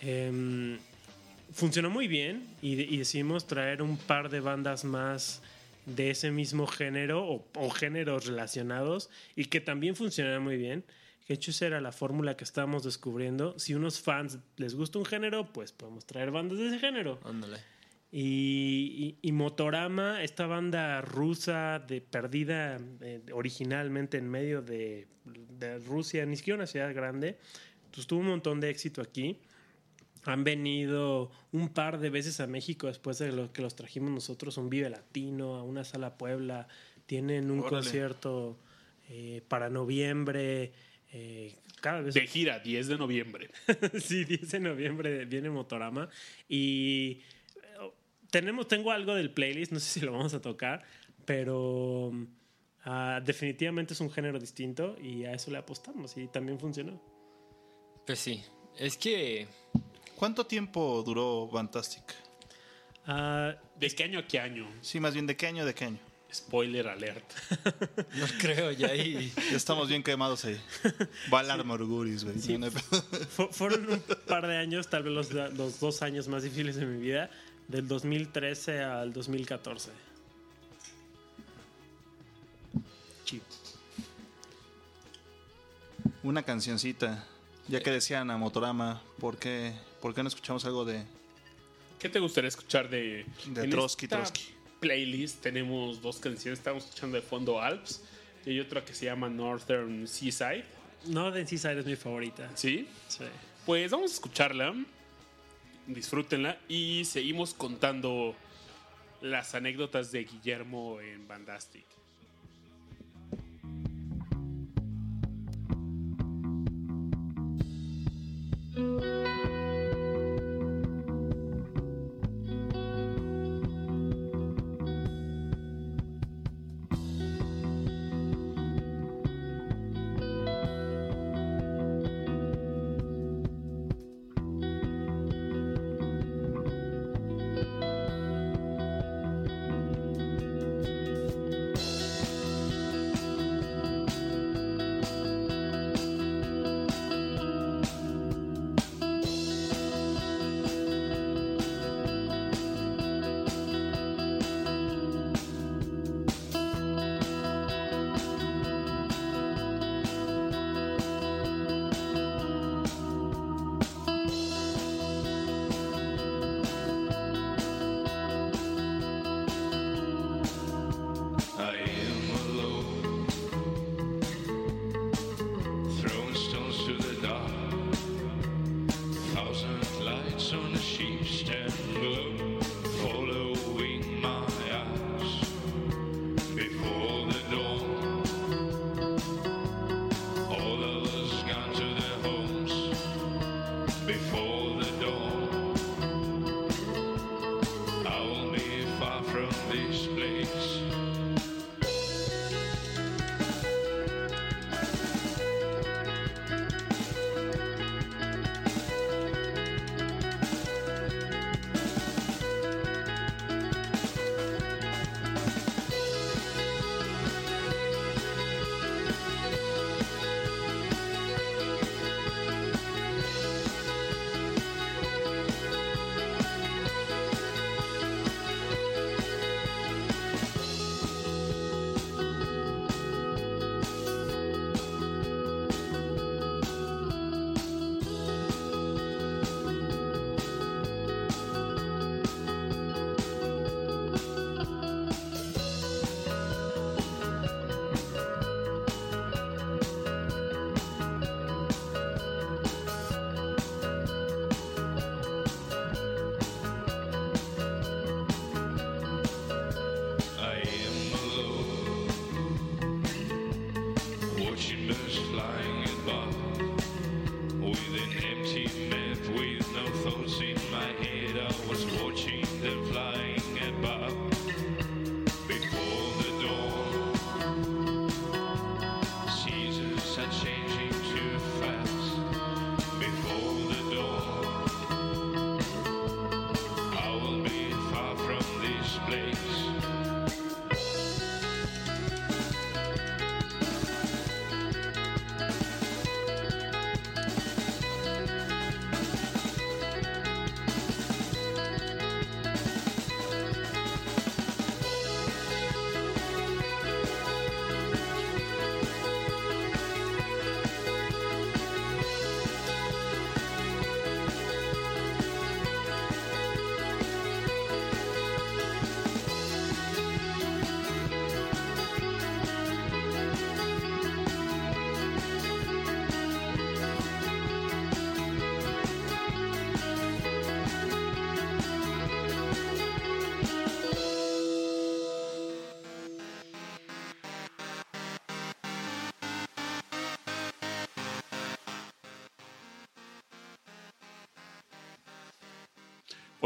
Em, funcionó muy bien y, y decidimos traer un par de bandas más de ese mismo género o, o géneros relacionados y que también funcionaron muy bien. Que de hecho esa era la fórmula que estábamos descubriendo. Si unos fans les gusta un género, pues podemos traer bandas de ese género. Ándale. Y, y- y Motorama, esta banda rusa de perdida eh, originalmente en medio de, de Rusia, ni siquiera una ciudad grande, pues tuvo un montón de éxito aquí. Han venido un par de veces a México después de lo que los trajimos nosotros, un Vive Latino, a una sala Puebla. Tienen un Órale. concierto eh, para noviembre. eh, cada vez De gira, 10 de noviembre. [laughs] sí, 10 de noviembre viene Motorama. Y eh, tenemos, tengo algo del playlist, no sé si lo vamos a tocar, pero ah, definitivamente es un género distinto y a eso le apostamos y también funcionó. Pues sí. Es que ¿Cuánto tiempo duró Fantastic? Ah, ¿De qué año a qué año? Sí, más bien, ¿de qué año? ¿De qué año? Spoiler alert. [laughs] no creo ya ahí. Ya estamos bien quemados ahí. Valar güey. Hay pedo. fu- fueron un par de años, tal vez los, los dos años más difíciles de mi vida, del 2013 al 2014. Sí. Una cancioncita. Ya que decían a Motorama, ¿por qué, ¿por qué no escuchamos algo de, ¿Qué te gustaría escuchar de, de en Trotsky, esta Trotsky? playlist? Tenemos dos canciones. Estamos escuchando de fondo Alps y hay otra que se llama Northern Seaside. Northern Seaside es mi favorita. ¿Sí? Sí. Pues vamos a escucharla. Disfrútenla y seguimos contando las anécdotas de Guillermo en Bandastic.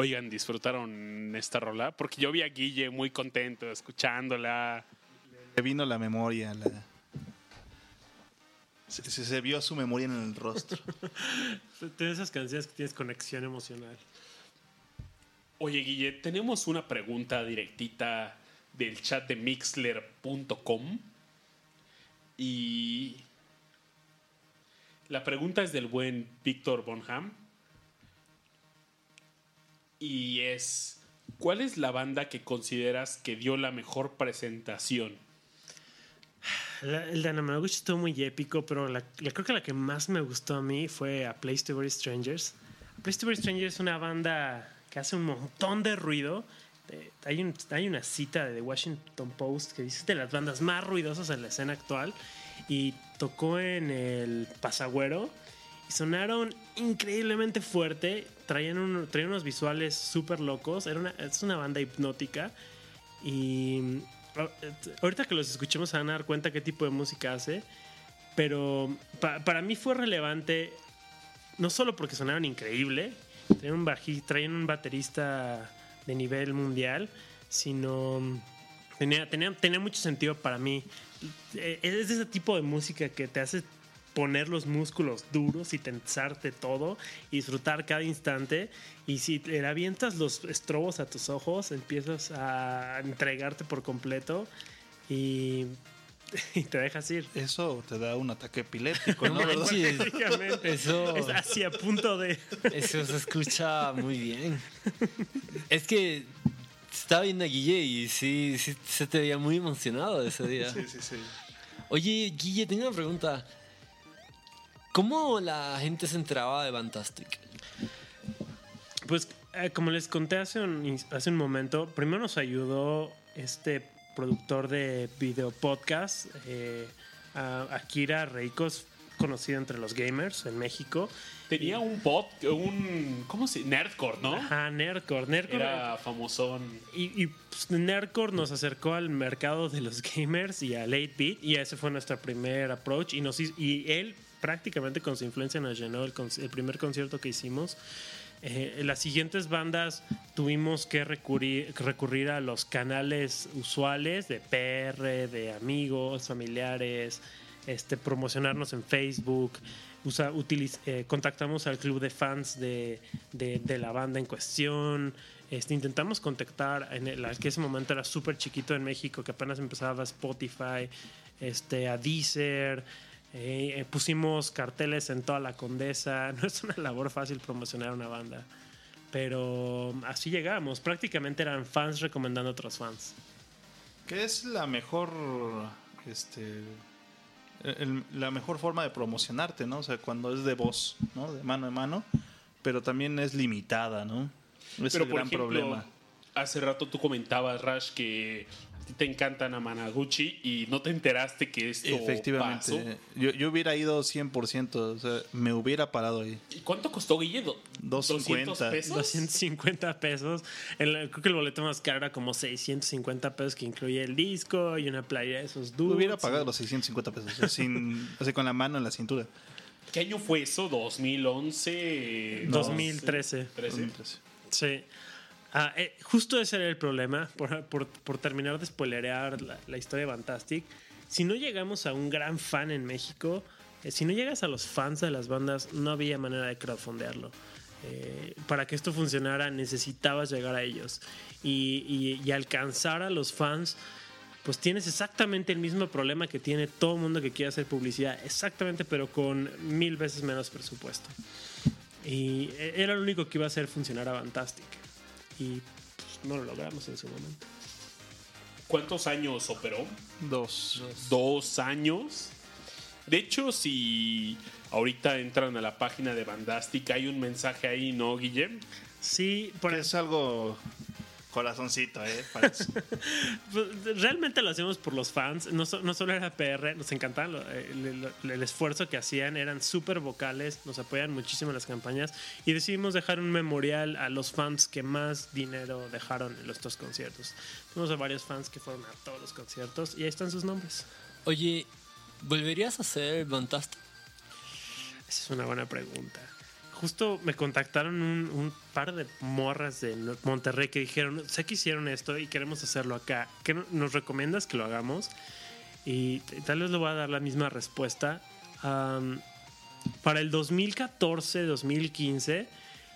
Oigan, disfrutaron esta rola porque yo vi a Guille muy contento escuchándola. Le vino la memoria. La... Se, se- se vio su memoria en el rostro. [laughs] Tienes esas canciones que tienes conexión emocional. Oye, Guille, tenemos una pregunta directita del chat de mixler.com. Y la pregunta es del buen Víctor Bonham. Y es, ¿cuál es la banda que consideras que dio la mejor presentación? La- el de Anamaguchi estuvo muy épico, pero creo que la que más me gustó a mí fue A Place to Bury Strangers. A Place to Bury Strangers es una banda que hace un montón de ruido. Eh, hay, un- hay una cita de The Washington Post que dice "Es de las bandas más ruidosas en la escena actual y tocó en el Pasagüero sonaron increíblemente fuerte. Traían, un- traían unos visuales súper locos. Era una, es una banda hipnótica y ah, ahorita que los escuchemos se van a dar cuenta qué tipo de música hace. Pero pa- para mí fue relevante no solo porque sonaron increíble, traían un, un baterista de nivel mundial, sino tenía, tenía, tenía mucho sentido para mí. Eh, Es ese tipo de música que te hace poner los músculos duros y tensarte todo y disfrutar cada instante. Y si le avientas los estrobos a tus ojos, empiezas a entregarte por completo y, [laughs] y te dejas ir. Eso te da un ataque epiléptico, [laughs] ¿no? Básicamente. Eso- Es así a punto de. [laughs] Eso se escucha muy bien. Es que estaba viendo a Guille y sí, sí se te veía muy emocionado ese día. Sí, sí, sí. Oye, Guille, tengo una pregunta. ¿Cómo la gente se enteraba de Fantastic? Pues eh, como les conté hace un, hace un momento, primero nos ayudó este productor de video podcast, eh, Akira Reikos. conocido entre los gamers en México. Tenía un pod, un. ¿Cómo se Nerdcore, ¿no? Ajá, Nerdcore. Nerdcore Era famosón. Y, y pues, Nerdcore nos acercó al mercado de los [laughs] gamers y a 8-bit y ese fue nuestro primer approach y, nos, hizo- y él prácticamente con su influencia nos llenó el, el primer concierto que hicimos. Eh, las siguientes bandas tuvimos que recurrir, recurrir a los canales usuales de PR, de amigos, familiares, este, promocionarnos en Facebook. Usa, utiliz- eh, contactamos al club de fans de, de- de la banda en cuestión. Este, intentamos contactar en el que ese momento era súper chiquito en México, que apenas empezaba Spotify, este, a Deezer. Eh, eh, pusimos carteles en toda la condesa. [laughs] No es una labor fácil promocionar una banda. Pero así llegamos. Prácticamente eran fans recomendando a otros fans. ¿Qué es la mejor, este, el- la mejor forma de promocionarte, ¿no? O sea, cuando es de voz, ¿no? De mano a mano, pero también es limitada, ¿no? Es Pero el por gran ejemplo, problema. hace rato tú comentabas, Rash, que a ti te encantan a Managuchi y no te enteraste que esto pasó. Efectivamente. Yo, yo hubiera ido 100%, o sea, me hubiera parado ahí. ¿Y cuánto costó Guille? Do- 250. pesos? 250 pesos. El- creo que el boleto más caro era como 650 pesos que incluía el disco y una playa de esos dudes. hubiera pagado los 650 pesos, o sea, sin, o sea, con la mano en la cintura. ¿Qué año fue eso? ¿2011? No. 2013. 13. Sí. Ah, eh, justo ese era el problema, por, por- terminar de spoilerear la, historia de Fantastic. Si no llegamos a un gran fan en México, eh, si no llegas a los fans de las bandas, no había manera de crowdfundearlo. Eh, para que esto funcionara necesitabas llegar a ellos y, y- y alcanzar a los fans pues tienes exactamente el mismo problema que tiene todo mundo que quiere hacer publicidad, exactamente, pero con mil veces menos presupuesto. Y era lo único que iba a hacer funcionar a Fantastic. Y pues, no lo logramos en su momento. ¿Cuántos años operó? Dos. Dos años. De hecho, si ahorita entran a la página de Bandastic, hay un mensaje ahí, ¿no, Guillem? Sí, por Que es algo corazoncito, ¿eh? [laughs] Pues, realmente lo hacemos por los fans. No, so- no solo era PR, nos encantaba lo- el, el- el esfuerzo que hacían. Eran súper vocales, nos apoyan muchísimo en las campañas. Y decidimos dejar un memorial a los fans que más dinero dejaron en estos conciertos. Tenemos a varios fans que fueron a todos los conciertos y ahí están sus nombres. Oye, ¿volverías a hacer Fantastic? Esa es una buena pregunta. Justo me contactaron un, par de morras de Monterrey que dijeron, sé que hicieron esto y queremos hacerlo acá. ¿Qué no- nos recomiendas que lo hagamos? Y tal vez le voy a dar la misma respuesta. Para el 2014-2015,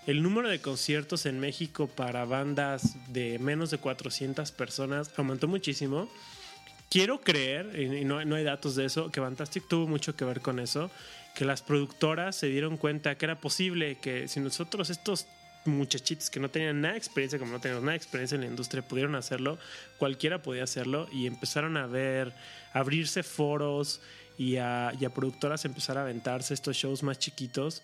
el número de conciertos en México para bandas de menos de 400 personas aumentó muchísimo. Quiero creer, y no, no hay datos de eso, que Fantastic tuvo mucho que ver con eso, que las productoras se dieron cuenta que era posible que si nosotros estos muchachitos que no tenían nada de experiencia, como no teníamos nada de experiencia en la industria, pudieron hacerlo, cualquiera podía hacerlo y empezaron a ver, a abrirse foros y a, y a productoras empezar a aventarse estos shows más chiquitos.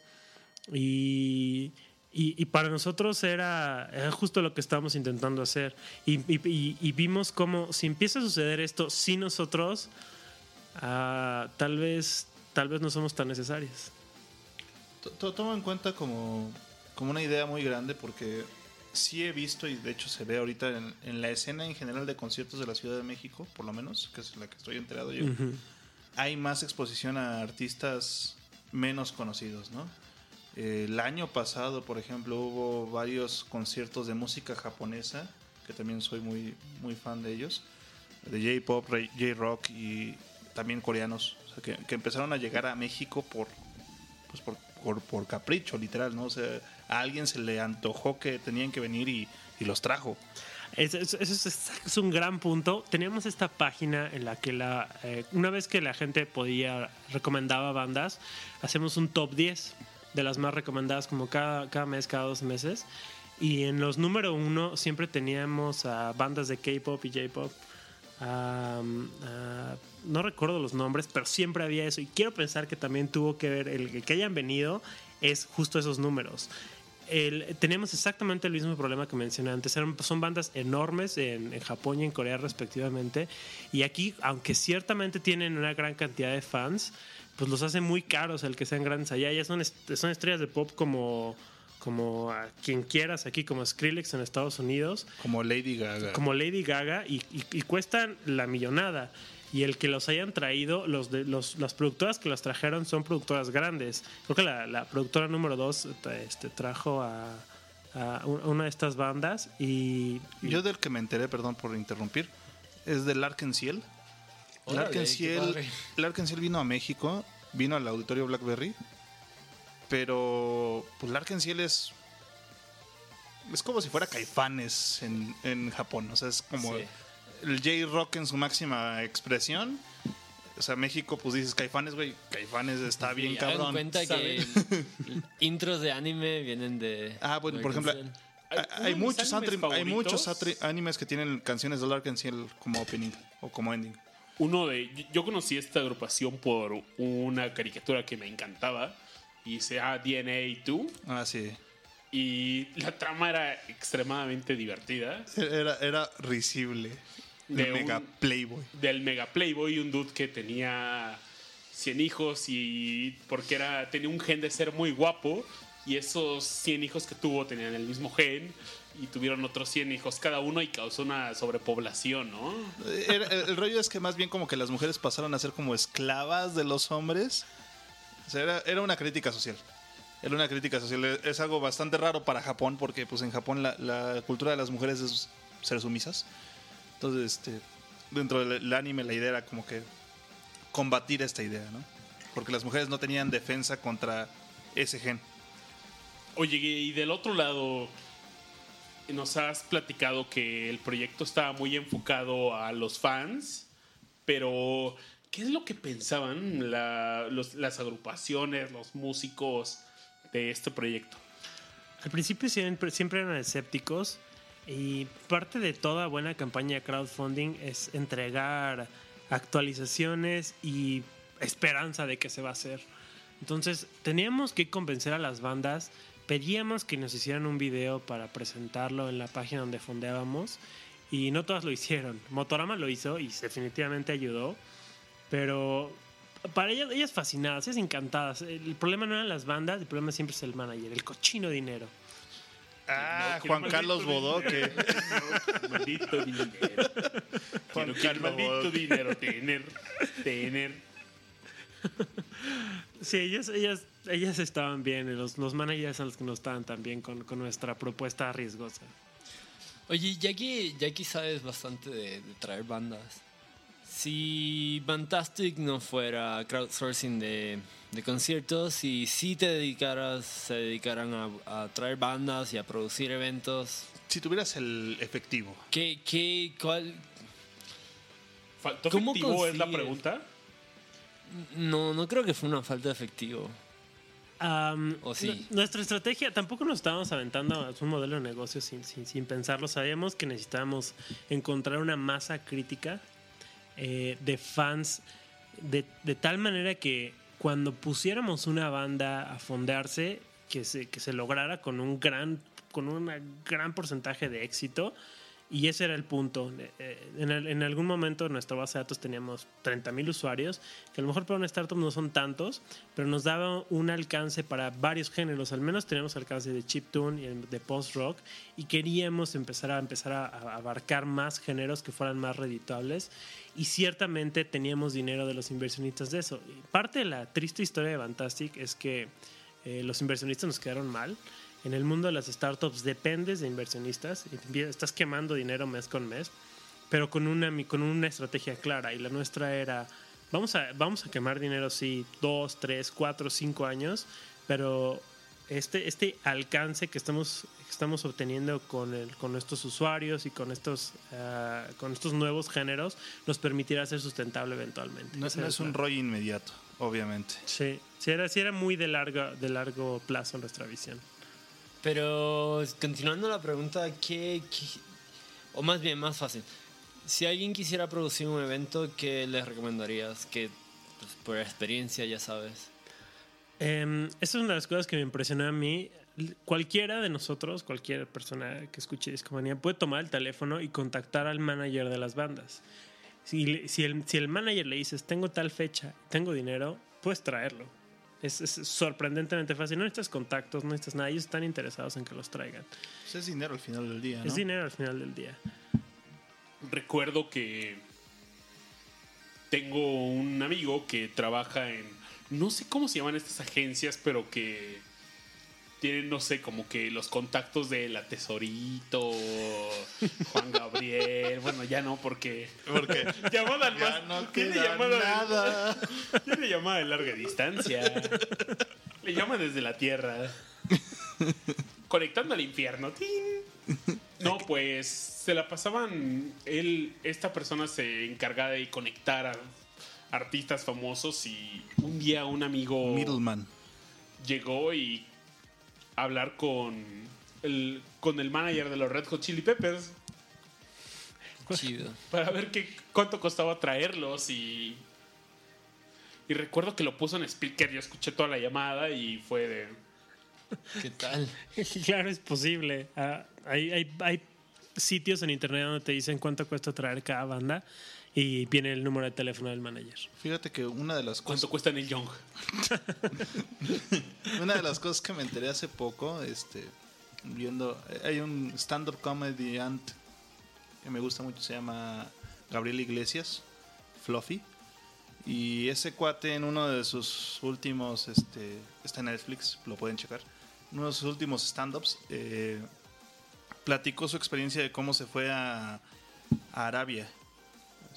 Y, y- y para nosotros era, era justo lo que estábamos intentando hacer. Y, y- y- y vimos cómo si empieza a suceder esto sin nosotros, ah, tal vez tal vez no somos tan necesarios. To- to- Toma en cuenta como, como una idea muy grande porque sí he visto y de hecho se ve ahorita en, en la escena en general de conciertos de la Ciudad de México, por lo menos, que es la que estoy enterado yo, hay más exposición a artistas menos conocidos, ¿no? El año pasado, por ejemplo, hubo varios conciertos de música japonesa, que también soy muy, muy fan de ellos, de J-pop, J-rock y también coreanos, o sea, que, empezaron a llegar a México por, pues por, por, por capricho, literal, ¿no? O a alguien se le antojó que tenían que venir y, los trajo. Eso es, es un gran punto. Teníamos esta página en la que la, eh, una vez que la gente podía, recomendaba bandas, hacemos un top 10 de las más recomendadas como cada, cada mes, cada dos meses. Y en los número uno siempre teníamos a bandas de K-pop y J-pop. Am, ah, no recuerdo los nombres, pero siempre había eso. Y quiero pensar que también tuvo que ver el, el que hayan venido es justo esos números. El- tenemos exactamente el mismo problema que mencioné antes. Eran- son bandas enormes en, en Japón y en Corea respectivamente. Y aquí, aunque ciertamente tienen una gran cantidad de fans, pues los hace muy caros el que sean grandes allá. Ya son, son estrellas de pop como, como a quien quieras aquí, como Skrillex en Estados Unidos, Como Lady Gaga. como Lady Gaga, y, y- y cuestan la millonada. Y el que los hayan traído, los de, los, las productoras que los trajeron son productoras grandes. Creo que la, la productora número dos este, trajo a, a un- una de estas bandas y, y- Yo del que me enteré, perdón por interrumpir, es del Arkenciel. El Órale, qué Arkenciel, padre. el Arkenciel vino a México, vino al auditorio Blackberry, pero pues el Arkenciel es es como si fuera Caifanes en, en Japón, o sea, es como Sí. el J-Rock en su máxima expresión. O sea, México, pues dices Caifanes, güey, Caifanes está bien hagan cabrón. cuenta ¿sabes? que [laughs] intros de anime vienen de. Ah, bueno, por ejemplo. Hay, muchos, hay muchos animes que tienen canciones de Arkenciel como opening o como ending. Uno de. yo- conocí esta agrupación por una caricatura que me encantaba. Y se llama DNA 2. Ah, sí. Y la trama era extremadamente divertida. Era, era risible. De De mega un- Playboy. Del mega playboy, un dude que tenía 100 hijos y porque era tenía un gen de ser muy guapo y esos 100 hijos que tuvo tenían el mismo gen y tuvieron otros 100 hijos cada uno y causó una sobrepoblación, ¿no? Era- el, el rollo es que más bien como que las mujeres pasaron a ser como esclavas de los hombres. O sea, era, era una crítica social. Era una crítica social. Es algo bastante raro para Japón porque pues en Japón la, la cultura de las mujeres es ser sumisas. Entonces, este, dentro del el anime la idea era como que combatir esta idea, ¿no? Porque las mujeres no tenían defensa contra ese gen. Oye, y del otro lado, nos has platicado que el proyecto estaba muy enfocado a los fans, pero ¿qué es lo que pensaban las agrupaciones, los músicos de este proyecto? Al principio siempre, siempre eran escépticos y parte de toda buena campaña de crowdfunding es entregar actualizaciones y esperanza de que se va a hacer. Entonces teníamos que convencer a las bandas, pedíamos que nos hicieran un video para presentarlo en la página donde fondeábamos y no todas lo hicieron. Motorama lo hizo y definitivamente ayudó, pero para ellas, ellas fascinadas, ellas encantadas. El problema no eran las bandas, el problema siempre es el manager, el cochino dinero. Ah, No, Juan Carlos Bodoque. [laughs] Maldito dinero. [laughs] Juan Carlos maldito Bodoque. dinero tener, tener. Sí, ellas, ellas, ellas estaban bien, los, los managers son los que no estaban tan bien con, con nuestra propuesta riesgosa. Oye, ya que, ya que sabes bastante de, de traer bandas, si Fantastic no fuera crowdsourcing de, de conciertos y si te dedicaras, se dedicaran a, a traer bandas y a producir eventos, Si tuvieras el efectivo. ¿qué, qué, cuál? ¿Faltó ¿Cómo efectivo es la pregunta? No, no creo que fue una falta de efectivo. Nuestra estrategia, tampoco nos estábamos aventando a un modelo de negocio sin, sin, sin pensarlo. Sabíamos que necesitábamos encontrar una masa crítica eh, de fans de, de tal manera que cuando pusiéramos una banda a fondearse, que se, que se lograra con un gran, con un gran porcentaje de éxito. Y ese era el punto. Eh, En, el- en algún momento en nuestra base de datos teníamos 30.000 usuarios, que a lo mejor para una startup no son tantos, pero nos daba un alcance para varios géneros. Al menos teníamos alcance de chiptune y de post-rock y queríamos empezar a, empezar a, a abarcar más géneros que fueran más reditables y ciertamente teníamos dinero de los inversionistas de eso. Y parte de la triste historia de Fantastic es que eh, los inversionistas nos quedaron mal. En el mundo de las startups dependes de inversionistas y estás quemando dinero mes con mes, pero con una, con una estrategia clara. Y la nuestra era, vamos a, vamos a quemar dinero, sí, dos, tres, cuatro, cinco años, pero este, este alcance que estamos, estamos obteniendo con, el, con nuestros usuarios y con estos, ah, con estos nuevos géneros nos permitirá ser sustentable eventualmente. No, no es un rollo inmediato, obviamente. Sí, sí era, sí era muy de largo, de largo plazo nuestra visión. Pero continuando la pregunta, ¿qué, qué- o más bien más fácil, si alguien quisiera producir un evento, ¿qué les recomendarías? Que pues, por experiencia ya sabes. Eh, esa es una de las cosas que me impresionó a mí. Cualquiera de nosotros, cualquier persona que escuche Discomanía, puede tomar el teléfono y contactar al manager de las bandas. Si, si, el, si el manager le dices, tengo tal fecha, tengo dinero, puedes traerlo. Es, es sorprendentemente fácil. No necesitas contactos, no necesitas nada. Ellos están interesados en que los traigan. Pues es dinero al final del día, ¿no? Es dinero al final del día. Recuerdo que tengo un amigo que trabaja en, no sé cómo se llaman estas agencias, pero que tienen, no sé, como que los contactos de la Tesorito, Juan Gabriel, bueno, ya no, porque... Porque [laughs] Llamada al más- no tiene llamada de- nada. [laughs] Tiene llamada de larga distancia. Le llama desde la Tierra. Conectando al infierno. ¡Tin! No, pues se la pasaban. Él, esta persona se encargaba de conectar a artistas famosos y un día un amigo Middleman. llegó y hablar con el, con el manager de los Red Hot Chili Peppers Chido. [laughs] para ver qué, cuánto costaba traerlos y y recuerdo que lo puso en speaker yo escuché toda la llamada y fue de ¿Qué tal? [laughs] claro, es posible. Ah, hay, hay, hay sitios en internet donde te dicen cuánto cuesta traer cada banda y viene el número de teléfono del manager. Fíjate que una de las cuánto cosas, cuesta Neil Young [laughs] una de las cosas que me enteré hace poco, este, viendo, hay un stand-up comediant que me gusta mucho, se llama Gabriel Iglesias, Fluffy. Y ese cuate en uno de sus últimos, este, está en Netflix, lo pueden checar, uno de sus últimos stand-ups, eh, platicó su experiencia de cómo se fue a, a Arabia.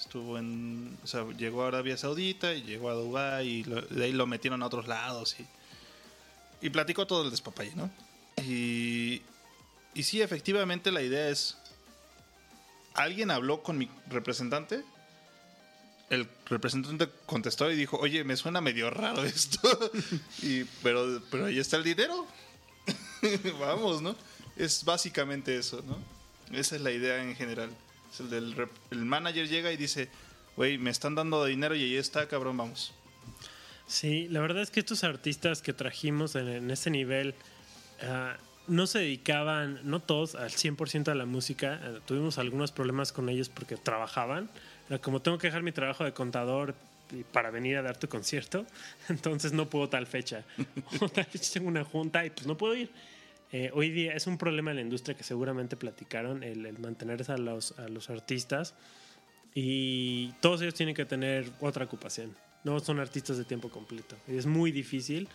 Estuvo en, o llegó a Arabia Saudita y llegó a Dubái y de ahí lo metieron a otros lados y, y platicó todo el despapalle, ¿no? Y, y sí, efectivamente la idea es, alguien habló con mi representante, el representante contestó y dijo, oye, me suena medio raro esto, [laughs] y, pero, pero ahí está el dinero, [laughs] vamos, ¿no? Es básicamente eso, ¿no? Esa es la idea en general. El del el manager llega y dice, güey, me están dando dinero y ahí está, cabrón, vamos. Sí, la verdad es que estos artistas que trajimos en, en nivel ah, no se dedicaban, no todos, al 100% a la música. Eh, tuvimos algunos problemas con ellos porque trabajaban. Era como tengo que dejar mi trabajo de contador para venir a dar tu concierto, [laughs] entonces no puedo tal fecha. [laughs] O tal fecha tengo una junta y pues no puedo ir. Eh, hoy día es un problema en la industria que seguramente platicaron, el, el mantenerse a los, a los artistas. Y todos ellos tienen que tener otra ocupación. No son artistas de tiempo completo. Y es muy difícil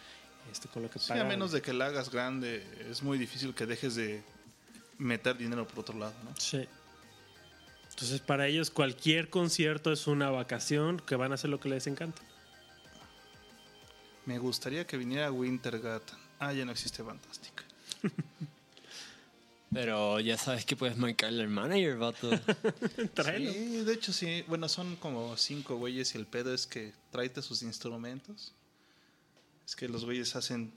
este, con lo que Sí, a menos de que la hagas grande, es muy difícil que dejes de meter dinero por otro lado, ¿no? Sí. Entonces, para ellos, cualquier concierto es una vacación que van a hacer lo que les encanta. Me gustaría que viniera Wintergat. Ah, ya no existe Fantastic. Pero ya sabes que puedes marcarle al manager, vato. [laughs] Tráelo. Sí, de hecho sí. Bueno, son como cinco güeyes y el pedo es que tráete sus instrumentos. Es que los güeyes hacen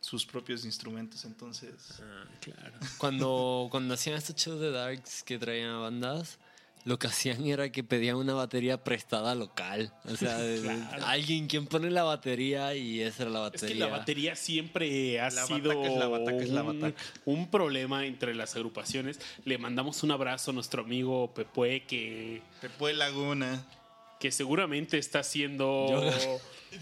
sus propios instrumentos, entonces... Ah, claro. Cuando, cuando hacían estos shows de Darks que traían a bandas, lo que hacían era que pedían una batería prestada local. O sea, Claro. alguien quien pone la batería y esa era la Es batería. que la batería siempre ha La sido bataca es la bataca, es la un, bataca. un problema entre las agrupaciones. Le mandamos un abrazo a nuestro amigo Pepue que, Pepe Laguna. que seguramente está haciendo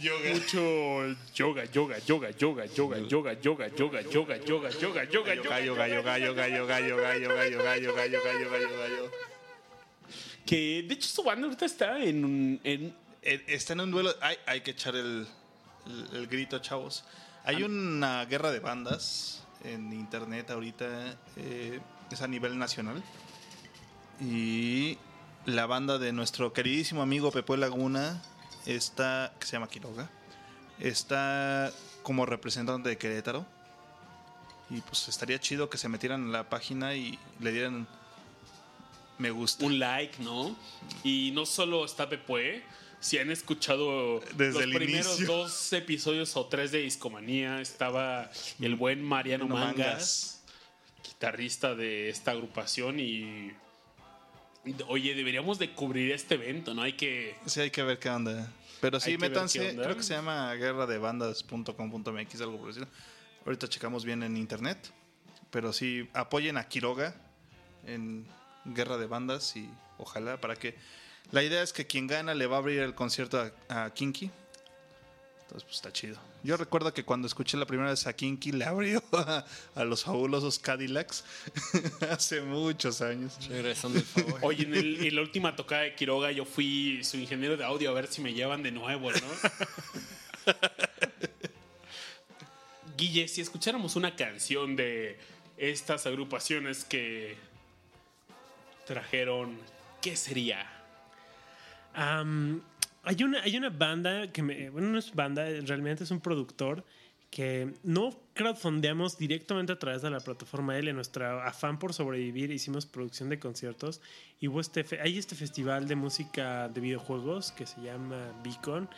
Yoga. mucho yoga, yoga, yoga, yoga, yoga, yoga, yoga, yoga, yoga, yoga, yoga, yoga, Yoga, yoga, yoga, yoga, yoga, yoga, yoga, yoga, yoga, yoga, yoga, yoga, yoga. Que de hecho su banda ahorita está en, un- en Eh, Está en un duelo. Hay, hay que echar el, el- el grito, chavos. Hay una guerra de bandas en internet ahorita. eh, es a nivel nacional. Y la banda de nuestro queridísimo amigo Pepe Laguna está. que se llama Quiroga. Está como representante de Querétaro. Y pues estaría chido que se metieran en la página y le dieran me gusta. un like, ¿no? Y no solo está Pepue, si han escuchado Desde los el primeros inicio. dos episodios o tres de Discomanía, estaba el buen Mariano Mangas, Mangas. guitarrista de esta agrupación y... Oye, deberíamos de cubrir este evento, ¿no? Hay que... Sí, hay que ver qué onda. Pero sí, métanse. Creo que se llama guerradebandas.com.mx, algo por decirlo. Ahorita checamos bien en internet. Pero sí, apoyen a Quiroga en Guerra de Bandas y ojalá para que. La idea es que quien gana le va a abrir el concierto a, a Kinky. Entonces, pues está chido. Yo recuerdo que cuando escuché la primera vez a Kinky le abrió [laughs] a, a los fabulosos Cadillacs [laughs] hace muchos años. Regresando el favor. [laughs] Oye, en, el- en la última tocada de Quiroga yo fui su ingeniero de audio a ver si me llevan de nuevo, ¿no? Guille, si escucháramos una canción de estas agrupaciones que trajeron, ¿qué sería? Hay, una, hay una banda que me. Bueno, no es banda, realmente es un productor que no crowdfundeamos directamente a través de la plataforma L. En nuestro afán por sobrevivir hicimos producción de conciertos y este, hay este festival de música de videojuegos que se llama Beacon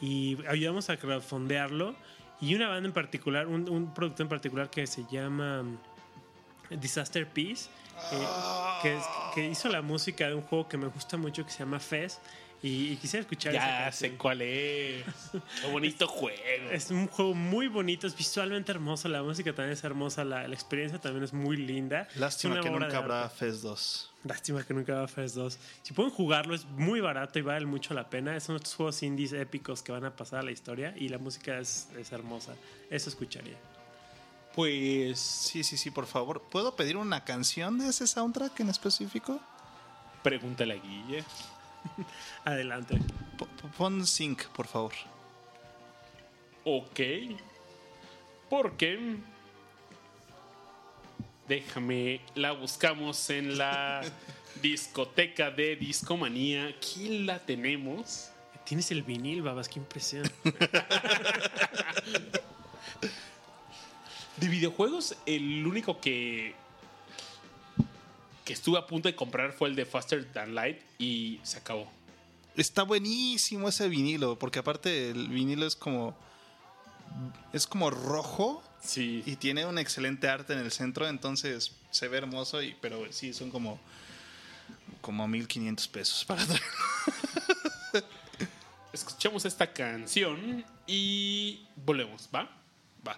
y ayudamos a crowdfundearlo. Y una banda en particular, un, un productor en particular que se llama Disaster Peace, eh, que, es- que hizo la música de un juego que me gusta mucho que se llama Fez. Y, y quisiera escuchar Ya sé cuál es. Qué bonito juego. Es un juego muy bonito, es visualmente hermoso, la música también es hermosa, la, la experiencia también es muy linda. Lástima Es que nunca de habrá. FES 2. Lástima que nunca habrá Fest 2. Si pueden jugarlo, es muy barato y vale mucho la pena. Son estos juegos indies épicos que van a pasar a la historia y la música es, es hermosa. Eso escucharía. Pues Sí, sí, sí, por favor. ¿Puedo pedir una canción de ese soundtrack en específico? pregúntale a Guille. [laughs] Adelante. P- Pon Sync, por favor. Ok. Porque. Déjame, la buscamos en la [laughs] discoteca de Discomanía. Aquí la tenemos. Tienes el vinil, babas, qué impresión. [laughs] De videojuegos, el único que. que estuve a punto de comprar fue el de Faster Than Light y se acabó. Está buenísimo ese vinilo, porque aparte el vinilo es como. Es como rojo Sí. y tiene un excelente arte en el centro, entonces se ve hermoso, y, pero sí, son como. como 1500 pesos para traer. [laughs] Escuchamos esta canción y volvemos, ¿va? Va.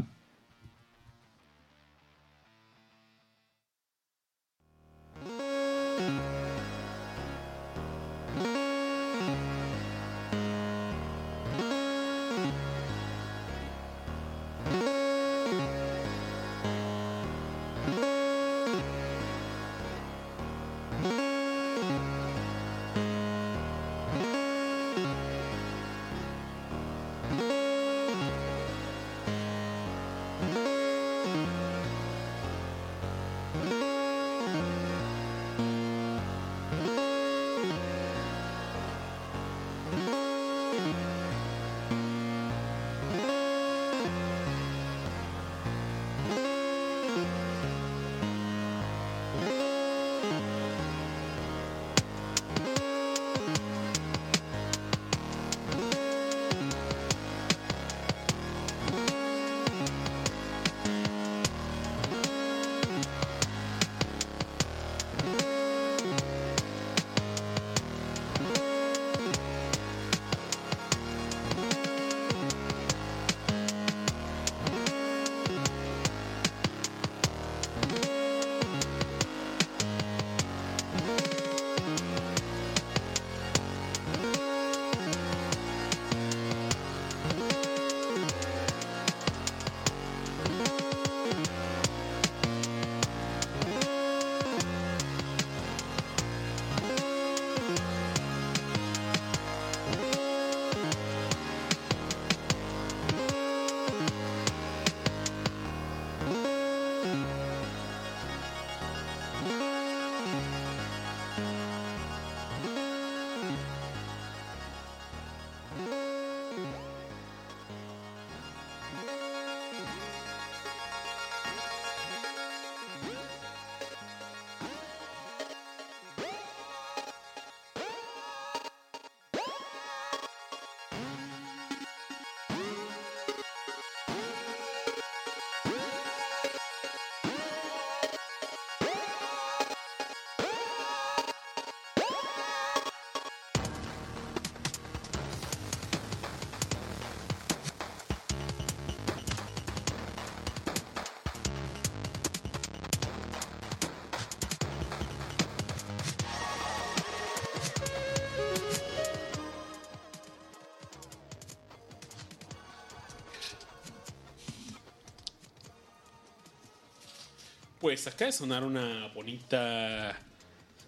Pues acaba de sonar una bonita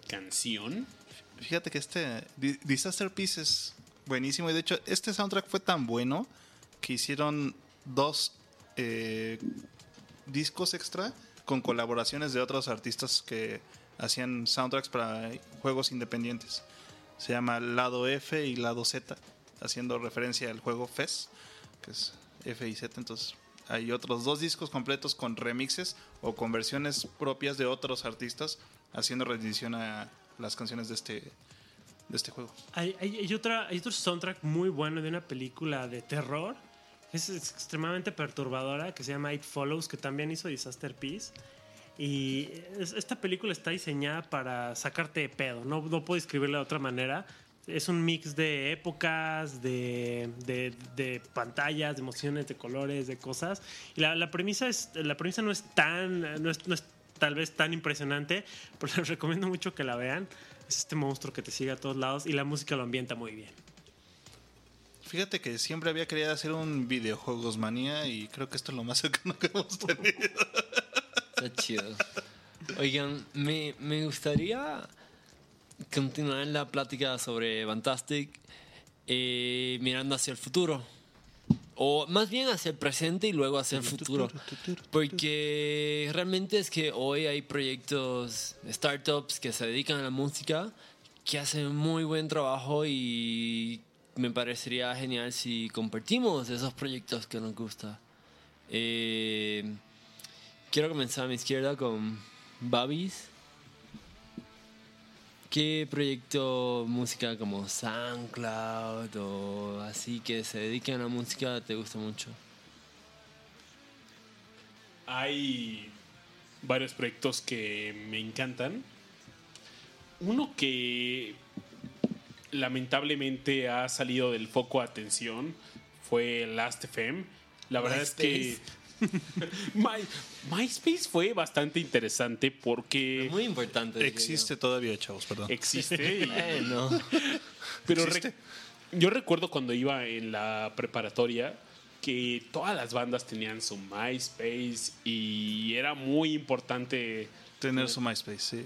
canción. Fíjate que este Di- Disaster Piece es buenísimo y de hecho este soundtrack fue tan bueno que hicieron dos eh, discos extra con colaboraciones de otros artistas que hacían soundtracks para juegos independientes. Se llama Lado F y Lado Z, haciendo referencia al juego FES, que es F y Z. Entonces hay otros dos discos completos con remixes o con versiones propias de otros artistas haciendo rendición a las canciones de este, de este juego. Hay, hay- hay otra, hay otro soundtrack muy bueno de una película de terror. Es extremadamente perturbadora que se llama It Follows, que también hizo Disaster Peace. Y es- esta película está diseñada para sacarte de pedo. No, no puedo escribirla de otra manera. Es un mix de épocas, de, de- de pantallas, de emociones, de colores, de cosas. Y la, la premisa es, la premisa no es tan, no es, no es tal vez tan impresionante, [laughs] pero les recomiendo mucho que la vean. Es este monstruo que te sigue a todos lados y la música lo ambienta muy bien. Fíjate que siempre había querido hacer un videojuegos manía y creo que esto es lo más cercano que hemos tenido. Está chido. Oigan, me, me gustaría continuar en la plática sobre Fantastic eh, mirando hacia el futuro. O más bien hacia el presente y luego hacia el futuro. Porque realmente es que hoy hay proyectos, startups que se dedican a la música, que hacen muy buen trabajo y me parecería genial si compartimos esos proyectos que nos gusta. Eh, quiero comenzar a mi izquierda con Babis. ¿Qué proyecto música como SoundCloud o así que se dediquen a la música te gusta mucho? Hay varios proyectos que me encantan. Uno que lamentablemente ha salido del foco de atención fue Last.fm. La verdad es que [laughs] My- MySpace fue bastante interesante porque Muy importante. Existe todavía, chavos, perdón. existe. [laughs] y-. Eh, no. Pero yo recuerdo cuando iba en la preparatoria que todas las bandas tenían su MySpace y era muy importante. Tener su MySpace, sí.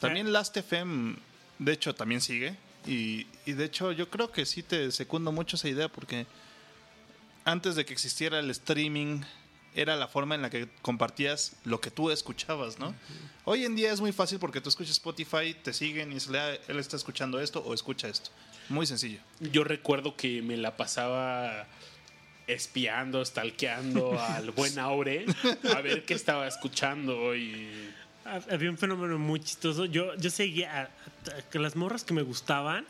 También Last.fm, de hecho, también sigue. Y, y de hecho, yo creo que sí te secundo mucho esa idea porque antes de que existiera el streaming, era la forma en la que compartías lo que tú escuchabas, ¿no? Hoy en día es muy fácil porque tú escuchas Spotify, te siguen y se le él está escuchando esto o escucha esto. Muy sencillo. Yo recuerdo que me la pasaba espiando, stalkeando al [laughs] buen Aure a ver qué estaba escuchando y Había un fenómeno muy chistoso. Yo, yo seguía a, a- que las morras que me gustaban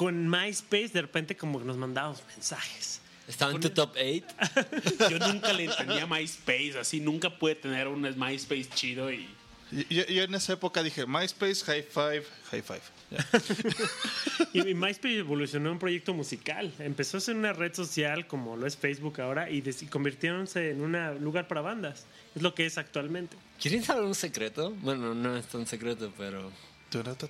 con MySpace de repente como que nos mandábamos mensajes. ¿Estaba en tu top 8? [laughs] yo nunca le entendía MySpace, así nunca pude tener un MySpace chido y Yo, yo en esa época dije, MySpace, High Five, High Five. Ya. [laughs] Y, MySpace evolucionó en un proyecto musical. Empezó a ser una red social como lo es Facebook ahora y, y convirtiéndose en un lugar para bandas. Es lo que es actualmente. ¿Quieren saber un secreto? Bueno, no es tan secreto, pero...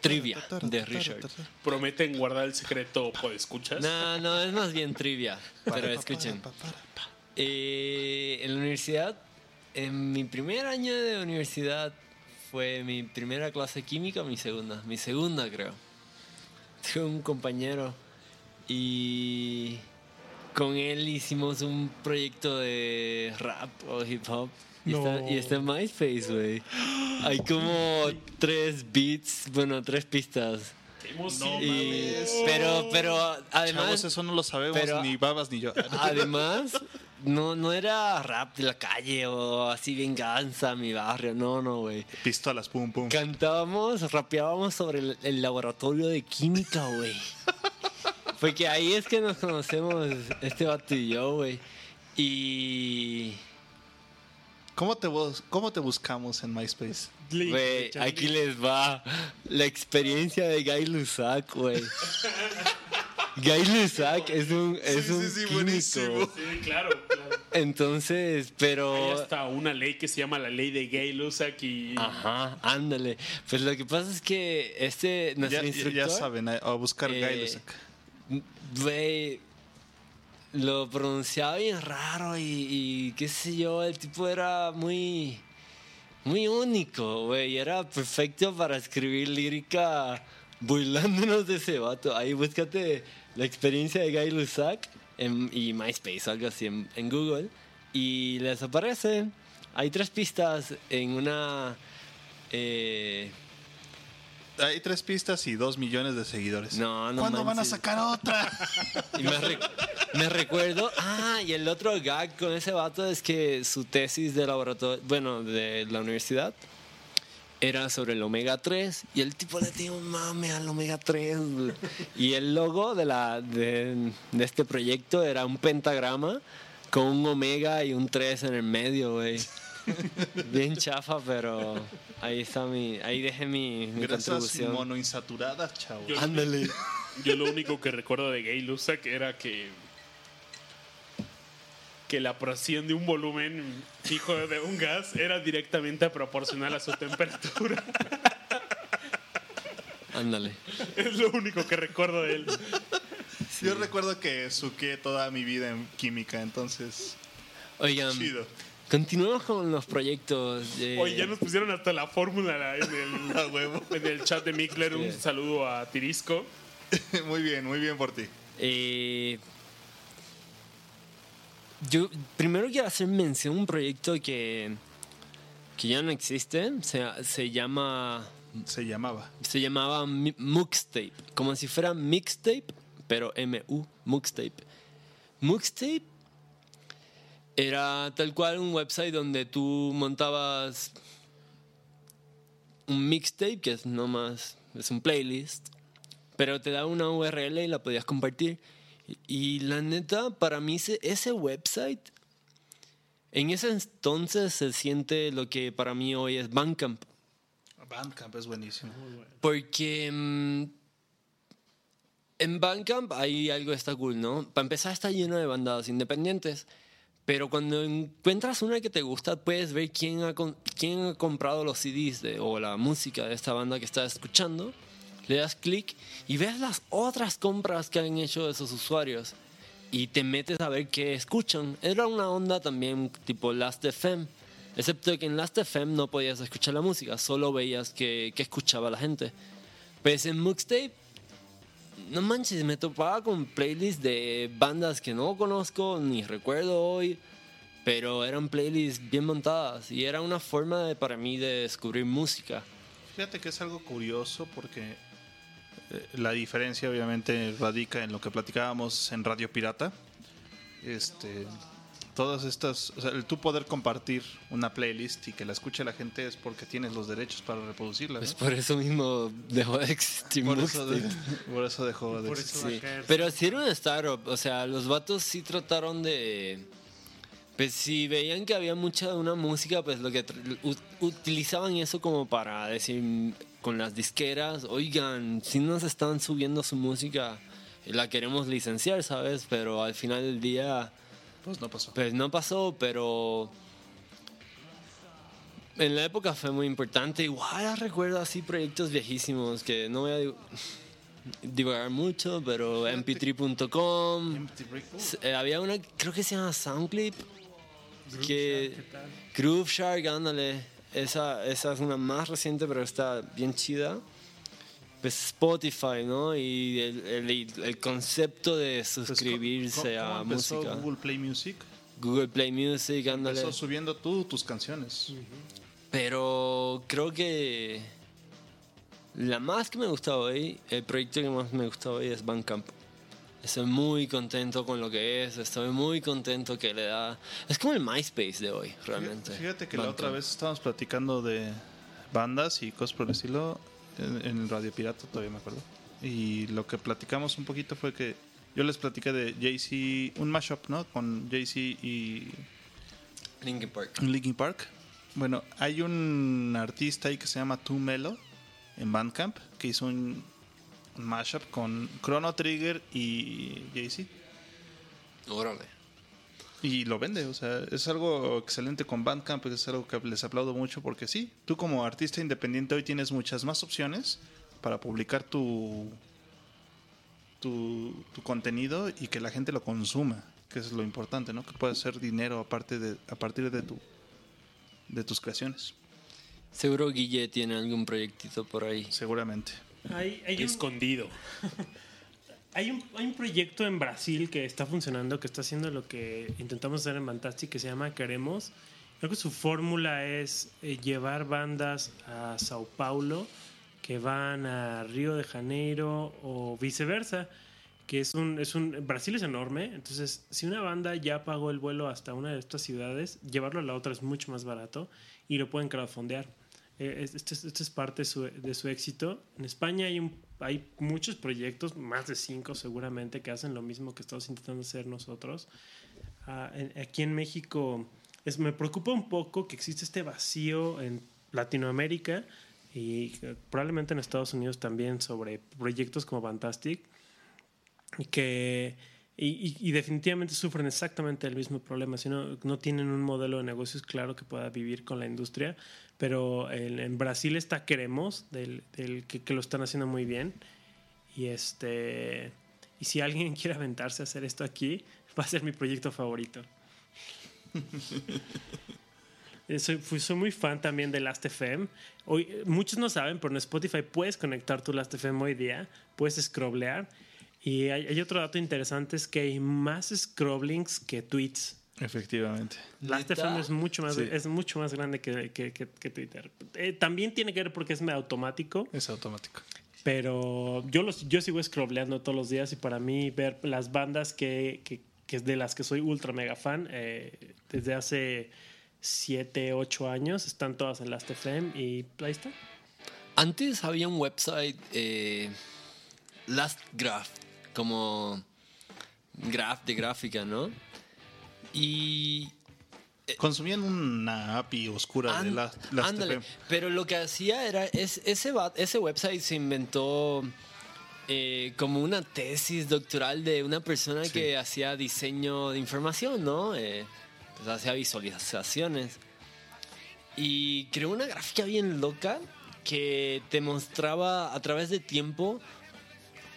Trivia de Richard. prometen guardar el secreto por escuchas. No, no, es más bien trivia. Pero escuchen. Eh, en la universidad, en mi primer año de universidad, fue mi primera clase de química, mi segunda, mi segunda creo. Tuve un compañero y con él hicimos un proyecto de rap o hip hop. Y, está, y está en MySpace, güey. Hay como tres beats, bueno, tres pistas. ¡Qué emoción! Y- pero, pero además, Chavos, eso no lo sabemos pero- ni babas ni yo. [laughs] Además, no, no era rap de la calle o así venganza, mi barrio, no, no, güey. Pistolas, pum, pum. Cantábamos, rapeábamos sobre el, el laboratorio de química, güey. Porque ahí es que nos conocemos este vato y yo, güey. Y, ¿Cómo te, bus- ¿Cómo te buscamos en MySpace? güey, aquí les va la experiencia de Guy Lusac, güey. Guy Lusac es un, es Sí, un sí, sí, químico. buenísimo. Sí, claro, claro. Entonces, Hay pero... hasta una ley que se llama la ley de Gay Lusac y Ajá, ándale. Pues lo que pasa es que este, nuestro Ya, ya- instructor... ya saben, a, a buscar eh, Guy Lusac. Güey, lo pronunciaba bien raro y, qué sé yo, el tipo era muy... muy único, güey. Era perfecto para escribir lírica burlándonos de ese vato. Ahí búscate la experiencia de Guy Lusac en- y MySpace, algo así, en, en Google. Y les aparece. Hay tres pistas en una... eh, Hay tres pistas y dos millones de seguidores. No, no ¿Cuándo van a sacar otra? [laughs] Y me, re- me recuerdo, ah, y el otro gag con ese vato es que su tesis de laboratorio, bueno, de la universidad, era sobre el omega 3 y el tipo le dio mame al omega 3. güey. Y el logo de, la, de, de este proyecto era un pentagrama con un omega y un 3 en el medio, güey. Bien chafa, pero ahí está mi, ahí dejé mi, mi Grasas contribución. monoinsaturadas, chavo. Yo- Ándale. Yo lo único que recuerdo de Gay Lusac era que que la presión de un volumen fijo de un gas era directamente proporcional a su temperatura. Ándale. Es lo único que recuerdo de él. Yo recuerdo que suqué toda mi vida en química, entonces. Oigan, Chido. Continuemos con los proyectos. de- Oye, ya nos pusieron hasta la fórmula en el, [laughs] en el chat de Mikler. Un saludo a Tirisco. [laughs] muy bien, muy bien por ti. Eh, yo primero quiero hacer mención a un proyecto que, que ya no existe. Se, se llama. Se llamaba. Se llamaba Muxtape. Como si fuera mixtape, pero M-U, Muxtape. Muxtape era tal cual un website donde tú montabas un mixtape, que es nomás, es un playlist, pero te da una URL y la podías compartir. Y, y la neta, para mí ese, ese website, en ese entonces se siente lo que para mí hoy es Bandcamp. Bandcamp es buenísimo. Porque mm, en Bandcamp hay algo que está cool, ¿no? Para empezar está lleno de bandadas independientes. Pero cuando encuentras una que te gusta, puedes ver quién ha, quién ha comprado los CDs de- o la música de esta banda que estás escuchando. Le das clic y ves las otras compras que han hecho esos usuarios. Y te metes a ver qué escuchan. Era una onda también tipo Last.fm. Excepto que en Last.fm no podías escuchar la música, solo veías que, que escuchaba la gente. Pues en Muxtape no manches, me topaba con playlists de bandas que no conozco ni recuerdo hoy, pero eran playlists bien montadas y era una forma de, para mí de descubrir música. Fíjate que es algo curioso porque eh, la diferencia obviamente radica en lo que platicábamos en Radio Pirata. Este, todas estas, o sea, el tú poder compartir una playlist y que la escuche la gente es porque tienes los derechos para reproducirla. ¿no? Pues por eso mismo dejó de existir por, eso Muxtape. de- por eso dejó de existir. Sí. Pero sí era una startup, o sea, los vatos sí trataron de... Pues si veían que había mucha de una música, pues lo que utilizaban eso como para decir con las disqueras, oigan, si nos están subiendo su música, la queremos licenciar, ¿sabes? Pero al final del día, Pues no pasó. pues no pasó, pero en la época fue muy importante. Igual recuerdo así proyectos viejísimos que no voy a div- [laughs] divagar mucho, pero mp3.com. Empty Break. S- eh, había una, creo que se llama Soundclip, Groove que Shark, ¿qué tal? Groove Shark, ándale. Esa, esa es una más reciente, pero está bien chida. Pues Spotify, ¿no? Y el, el- el concepto de Pues, suscribirse ¿cómo- cómo a empezó música. Google Play Music. Google Play Music, ándale. Empezó subiendo tú tus canciones. Pero creo que la más que me gusta hoy, el proyecto que más me gusta hoy es Bandcamp. Estoy muy contento con lo que es, estoy muy contento que le da... Es como el MySpace de hoy, realmente. Fíjate que la otra vez estábamos platicando de bandas y cosas por el estilo en, en Radio Pirata, todavía me acuerdo. Y lo que platicamos un poquito fue que yo les platicé de Jay-Z, un mashup, ¿no? Con Jay-Z y Linkin Park. Linkin Park. Bueno, hay un artista ahí que se llama Tu Melo en Bandcamp que hizo un, un mashup con Chrono Trigger y Jay-Z. Órale. Y lo vende, o sea, es algo excelente con Bandcamp, es algo que les aplaudo mucho porque sí, tú como artista independiente hoy tienes muchas más opciones para publicar tu, tu, tu contenido y que la gente lo consuma, que es lo importante, ¿no? Que puedas hacer dinero aparte de, a partir de, tu, de tus creaciones. Seguro Guille tiene algún proyectito por ahí. Seguramente. Hay, hay un- Escondido. [laughs] Hay un, hay un proyecto en Brasil que está funcionando, que está haciendo lo que intentamos hacer en Fantastic, que se llama Queremos. Creo que su fórmula es eh, llevar bandas a Sao Paulo que van a Río de Janeiro o viceversa. Que es un, es un. Brasil es enorme, entonces, si una banda ya pagó el vuelo hasta una de estas ciudades, llevarlo a la otra es mucho más barato y lo pueden crowdfundear. Eh, es- Este es, parte su, de su éxito. En España hay, un, hay muchos proyectos, más de cinco seguramente, que hacen lo mismo que estamos intentando hacer nosotros. Ah, en- aquí en México es, me preocupa un poco que existe este vacío en Latinoamérica y eh, probablemente en Estados Unidos también sobre proyectos como Fantastic que y, y- y definitivamente sufren exactamente el mismo problema, si no, no tienen un modelo de negocios claro que pueda vivir con la industria, pero en, en Brasil está Queremos, del, del que, que lo están haciendo muy bien, y este y si alguien [laughs] quiere aventarse a hacer esto aquí, va a ser mi proyecto favorito. [laughs] Eh, Soy, fui- soy muy fan también de Last.fm. Hoy, muchos no saben, pero en Spotify puedes conectar tu Last.fm hoy día, puedes scrollear. Y hay, hay otro dato interesante, es que hay más scrollings que tweets. Efectivamente. Last.fm ¿Neta? es mucho más, Sí. es mucho más grande que, que- que- que Twitter. Eh, también tiene que ver porque es medio automático, Es automático. pero yo, los, yo sigo scrolleando todos los días y para mí ver las bandas que, que, que es de las que soy ultra mega fan, eh, desde hace 7, 8 años, están todas en Last.fm y ahí está. Antes había un website, eh, Last Graph, como graph de gráfica, ¿no? Y Consumían una API oscura de An- la, las ándale. Pero lo que hacía era, es, ese, ese website se inventó eh, como una tesis doctoral de una persona Sí. que hacía diseño de información, ¿no? Eh, pues hacía visualizaciones. Y creó una gráfica bien loca que te mostraba a través de tiempo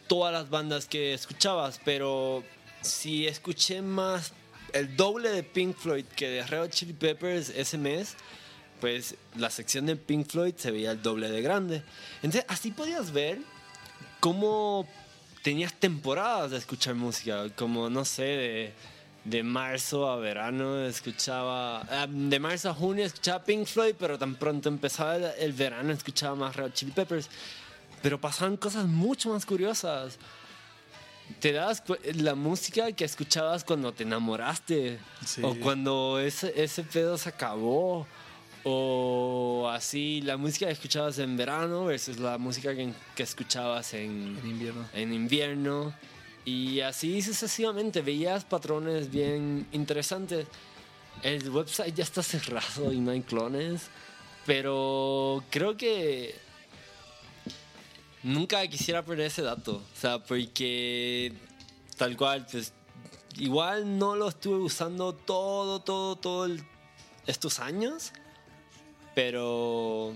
todas las bandas que escuchabas, pero si escuché más el doble de Pink Floyd que de Red Chili Peppers ese mes, pues la sección de Pink Floyd se veía el doble de grande. Entonces así podías ver cómo tenías temporadas de escuchar música, como no sé, de, de marzo a verano escuchaba, ah, de marzo a junio escuchaba Pink Floyd, pero tan pronto empezaba el, verano escuchaba más Red Chili Peppers. Pero pasaban cosas mucho más curiosas. Te cu- la música que escuchabas cuando te enamoraste. Sí. O cuando ese, ese pedo se acabó. O así, la música que escuchabas en verano versus la música que, que escuchabas en, En invierno. en invierno. Y así sucesivamente. Veías patrones bien interesantes. El website ya está cerrado y no hay clones. Pero creo que nunca quisiera perder ese dato. O sea, porque tal cual, pues igual no lo estuve usando todo, todo, todo el- estos años. Pero,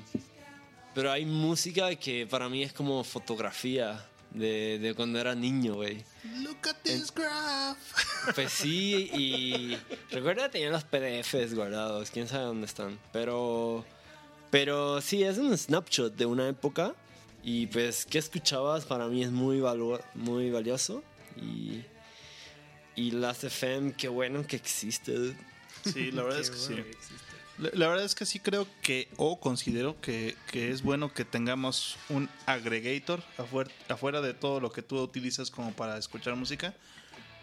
pero hay música que para mí es como fotografía de, de cuando era niño, güey. Look at this graph. [laughs] Pues sí, y recuerda que tenía los PDFs guardados, quién sabe dónde están. Pero, pero sí, es un snapshot de una época. Y pues, ¿qué escuchabas? Para mí es muy, muy valioso. Y, y las FM, qué bueno que existe. Sí, la verdad [laughs] es que sí. que la verdad es que sí creo que, o considero que, que es bueno que tengamos un aggregator afuera, afuera de todo lo que tú utilizas como para escuchar música,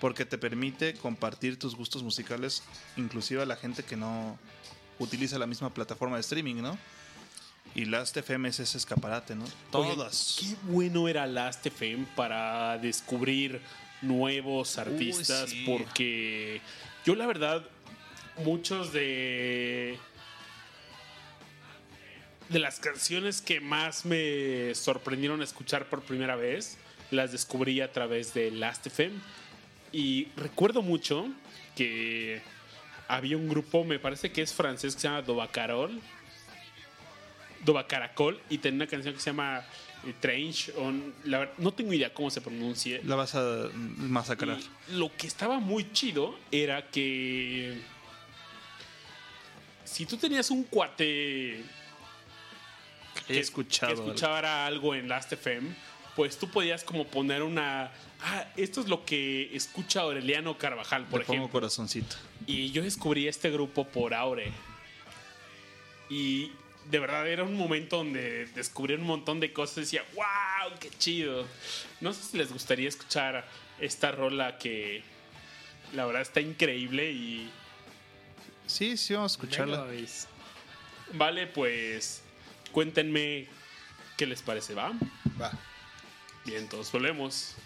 porque te permite compartir tus gustos musicales, inclusive a la gente que no utiliza la misma plataforma de streaming, ¿no? Y Last FM es ese escaparate, ¿no? Todas. Qué bueno era Last.fm para descubrir nuevos artistas, sí. porque yo la verdad, muchos de de las canciones que más me sorprendieron escuchar por primera vez, las descubrí a través de Last.fm. Y recuerdo mucho que había un grupo, me parece que es francés, que se llama Dobacarol. Dobacaracol, y tenía una canción que se llama eh, Trench. on- la no tengo idea cómo se pronuncie. La vas a masacrar. Y lo que estaba muy chido era que si tú tenías un cuate que- escuchado que escuchara algo en Last FM, pues tú podías como poner una... Ah, esto es lo que escucha Aureliano Carvajal, por Le pongo ejemplo. corazoncito. Y yo descubrí este grupo por Aure. Y de verdad era un momento donde descubrí un montón de cosas y decía, wow, qué chido. No sé si les gustaría escuchar esta rola que la verdad está increíble y Sí, sí, vamos a escucharla. Vale, pues cuéntenme qué les parece, ¿va? Va. Bien, todos volvemos.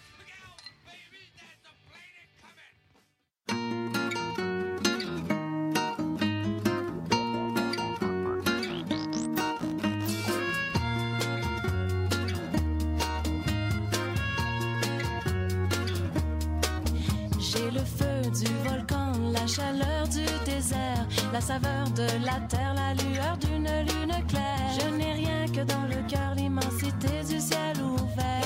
Du volcan, la chaleur du désert, la saveur de la terre, la lueur d'une lune claire. Je n'ai rien que dans le cœur, l'immensité du ciel ouvert.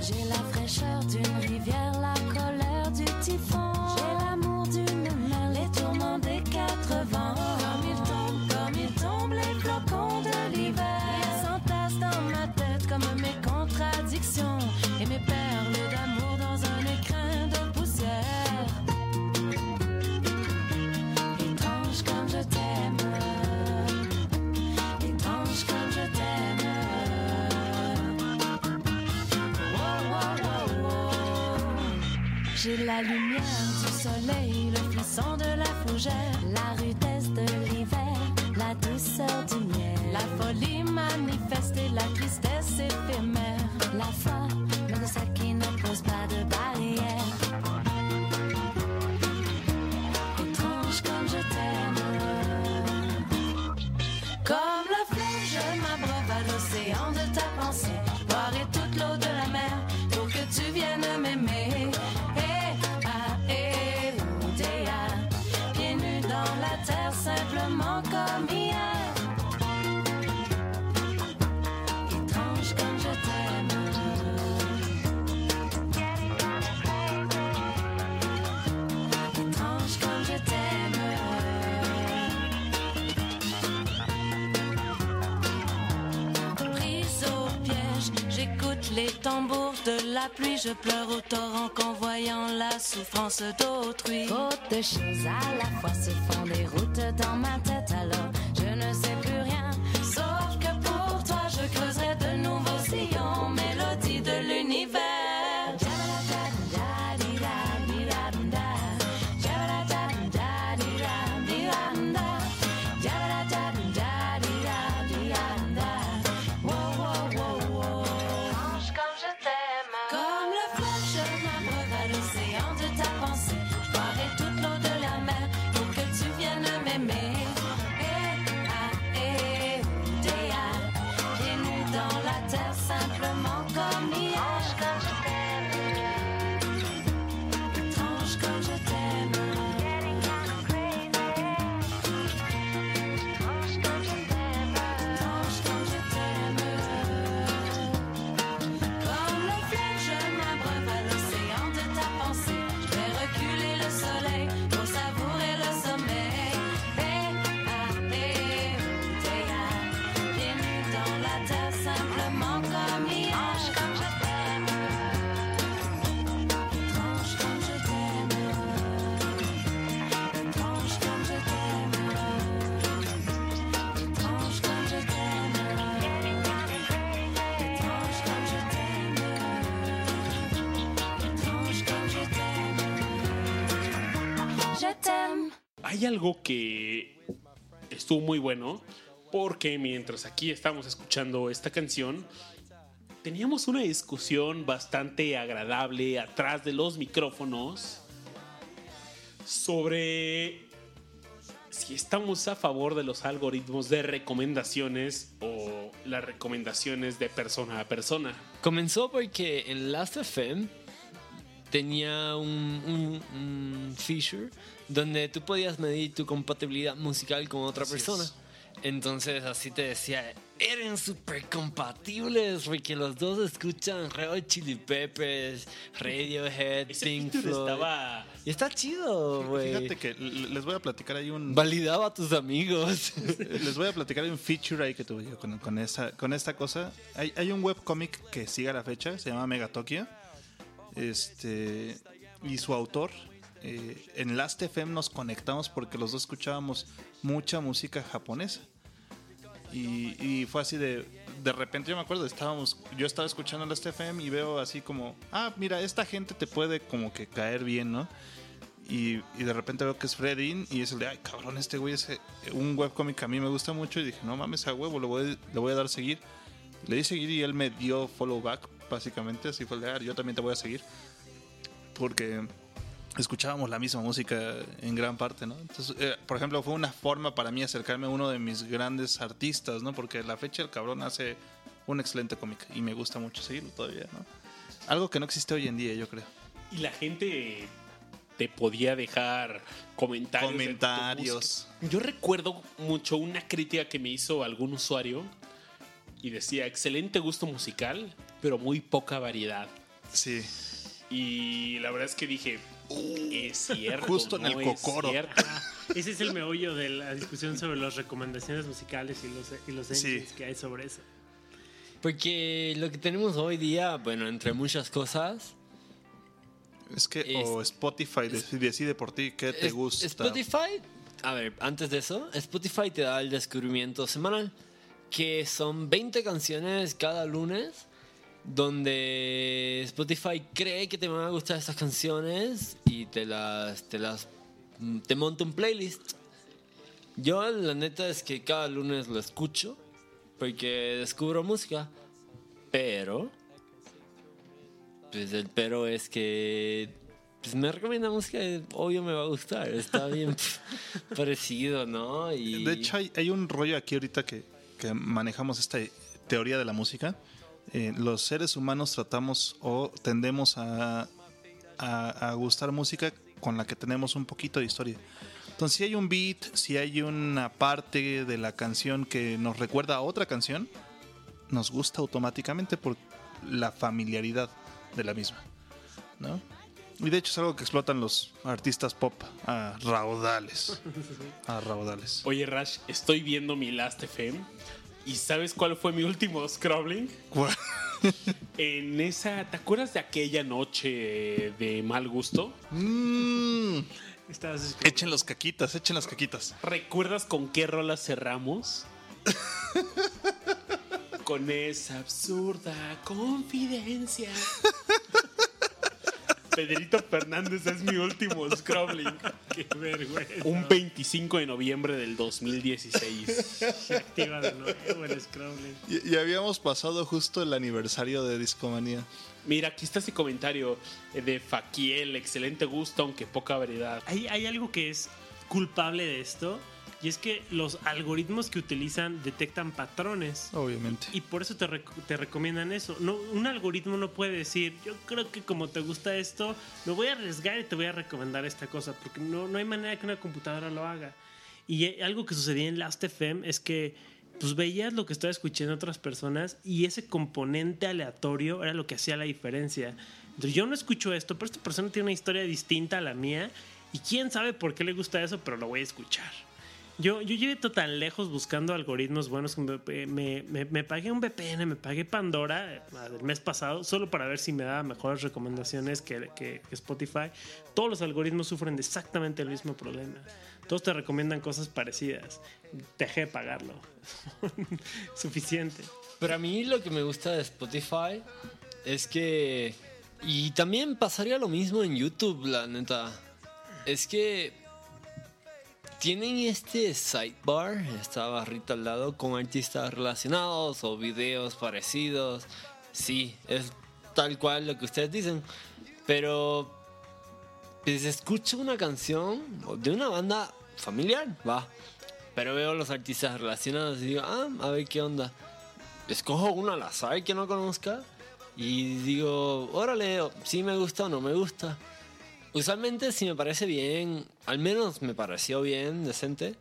J'ai la fraîcheur d'une rivière, la lumière du soleil, le frisson de la fougère, la rudesse de l'hiver, la douceur du miel, la folie manifeste et la tristesse éphémère, la foi, mais de celle qui ne pose pas de barrière. Les tambours de la pluie, je pleure au torrent qu'en voyant la souffrance d'autrui. Trop de choses à la fois se font des routes dans ma tête, alors je ne sais plus rien. Sauf que pour toi, je creuserai de nouveaux sillons, Hay algo que estuvo muy bueno porque mientras aquí estamos escuchando esta canción, teníamos una discusión bastante agradable atrás de los micrófonos sobre si estamos a favor de los algoritmos de recomendaciones o las recomendaciones de persona a persona. Comenzó porque en Last.fm tenía un, un- un feature donde tú podías medir tu compatibilidad musical con otra Así persona. es. Entonces así te decía, eran súper compatibles porque los dos escuchan Red Chili Peppers, Radiohead, Pink Floyd. estaba. Y está chido, güey. Fíjate que les voy a platicar ahí un... Validaba a tus amigos. [laughs] Les voy a platicar un feature ahí que tuve yo con, con esta, con esta cosa. Hay, hay un webcomic que sigue a la fecha, se llama Mega Tokyo. Este, y su autor, eh, en Last FM nos conectamos porque los dos escuchábamos mucha música japonesa. Y, fue así de, de repente yo me acuerdo, estábamos, yo estaba escuchando Last FM y veo así como, ah, mira, esta gente te puede como que caer bien, ¿no? Y, de repente veo que es Freddy y es el de, ay, cabrón, este güey es eh, un webcomic a mí me gusta mucho. Y dije, no mames, a huevo, le voy, le voy a dar seguir. Le di seguir y él me dio follow back, básicamente. Así fue el de, "Ah, yo también te voy a seguir. Porque escuchábamos la misma música en gran parte, ¿no? Entonces, eh, por ejemplo, fue una forma para mí acercarme a uno de mis grandes artistas, ¿no? Porque la fecha el cabrón hace un excelente cómic y me gusta mucho seguirlo todavía, ¿no? Algo que no existe hoy en día, yo creo. Y la gente te podía dejar comentarios. Comentarios. Yo recuerdo mucho una crítica que me hizo algún usuario y decía, excelente gusto musical, pero muy poca variedad. Sí. Y la verdad es que dije, es cierto. Justo en no el es cocoro. cierto. Ah, [laughs] ese es el meollo de la discusión sobre las recomendaciones musicales y los, y los Sí. engines que hay sobre eso. Porque lo que tenemos hoy día, bueno, entre muchas cosas, Es que Es- o Spotify dec- decide por ti qué te es- gusta. Spotify, a ver, antes de eso, Spotify te da el descubrimiento semanal, que son 20 canciones cada lunes, donde Spotify cree que te van a gustar estas canciones y te las, te las, te monta un playlist. Yo la neta es que cada lunes lo escucho, porque descubro música, pero pues el pero es que pues me recomienda música, obvio me va a gustar, está bien [laughs] parecido, ¿no? Y De hecho, hay, hay un rollo aquí ahorita que, que manejamos esta teoría de la música. Eh, los seres humanos tratamos o tendemos a, a, a gustar música con la que tenemos un poquito de historia. Entonces, si hay un beat, si hay una parte de la canción que nos recuerda a otra canción, nos gusta automáticamente por la familiaridad de la misma. ¿no? Y de hecho es algo que explotan los artistas pop a raudales. [laughs] A raudales. Oye, Rash, estoy viendo mi Last FM. ¿Y sabes cuál fue mi último scrolling? En esa. ¿Te acuerdas de aquella noche de mal gusto? Mm, Estabas escuchando. echen los caquitas, echen las caquitas. ¿Recuerdas con qué rola cerramos? con esa absurda confidencia. Pedrito Fernández es mi último scrolling. [laughs] Qué vergüenza. Un 25 de noviembre del 2016. Se activa de nuevo el scrolling. Y, y habíamos pasado justo el aniversario de Discomanía. Mira, aquí está ese comentario de Faquiel. Excelente gusto, aunque poca variedad. Hay, hay algo que es culpable de esto y es que los algoritmos que utilizan detectan patrones. Obviamente. Y por eso te, rec- te recomiendan eso. No, un algoritmo no puede decir, yo creo que como te gusta esto, me voy a arriesgar y te voy a recomendar esta cosa, porque no, no hay manera que una computadora lo haga. Y eh, algo que sucedía en Last.fm es que pues veías lo que estaba escuchando otras personas y ese componente aleatorio era lo que hacía la diferencia. Entonces yo no escucho esto, pero esta persona tiene una historia distinta a la mía y quién sabe por qué le gusta eso, pero lo voy a escuchar. Yo, yo llegué tan lejos buscando algoritmos buenos me, me- me- me pagué un VPN, me pagué Pandora el mes pasado, solo para ver si me daba mejores recomendaciones que, que- que Spotify. Todos los algoritmos sufren de exactamente el mismo problema. Todos te recomiendan cosas parecidas. Dejé de pagarlo. [laughs] Suficiente. Pero a mí lo que me gusta de Spotify es que... Y también pasaría lo mismo en YouTube, la neta. Es que tienen este sidebar, esta barrita al lado, con artistas relacionados o videos parecidos. Sí, es tal cual lo que ustedes dicen. Pero pues escucho una canción de una banda familiar, va. Pero veo los artistas relacionados y digo, ah, a ver qué onda. Escojo uno al azar que no conozca y digo, órale, si me gusta o no me gusta. Usualmente si me parece bien, al menos me pareció bien, decente,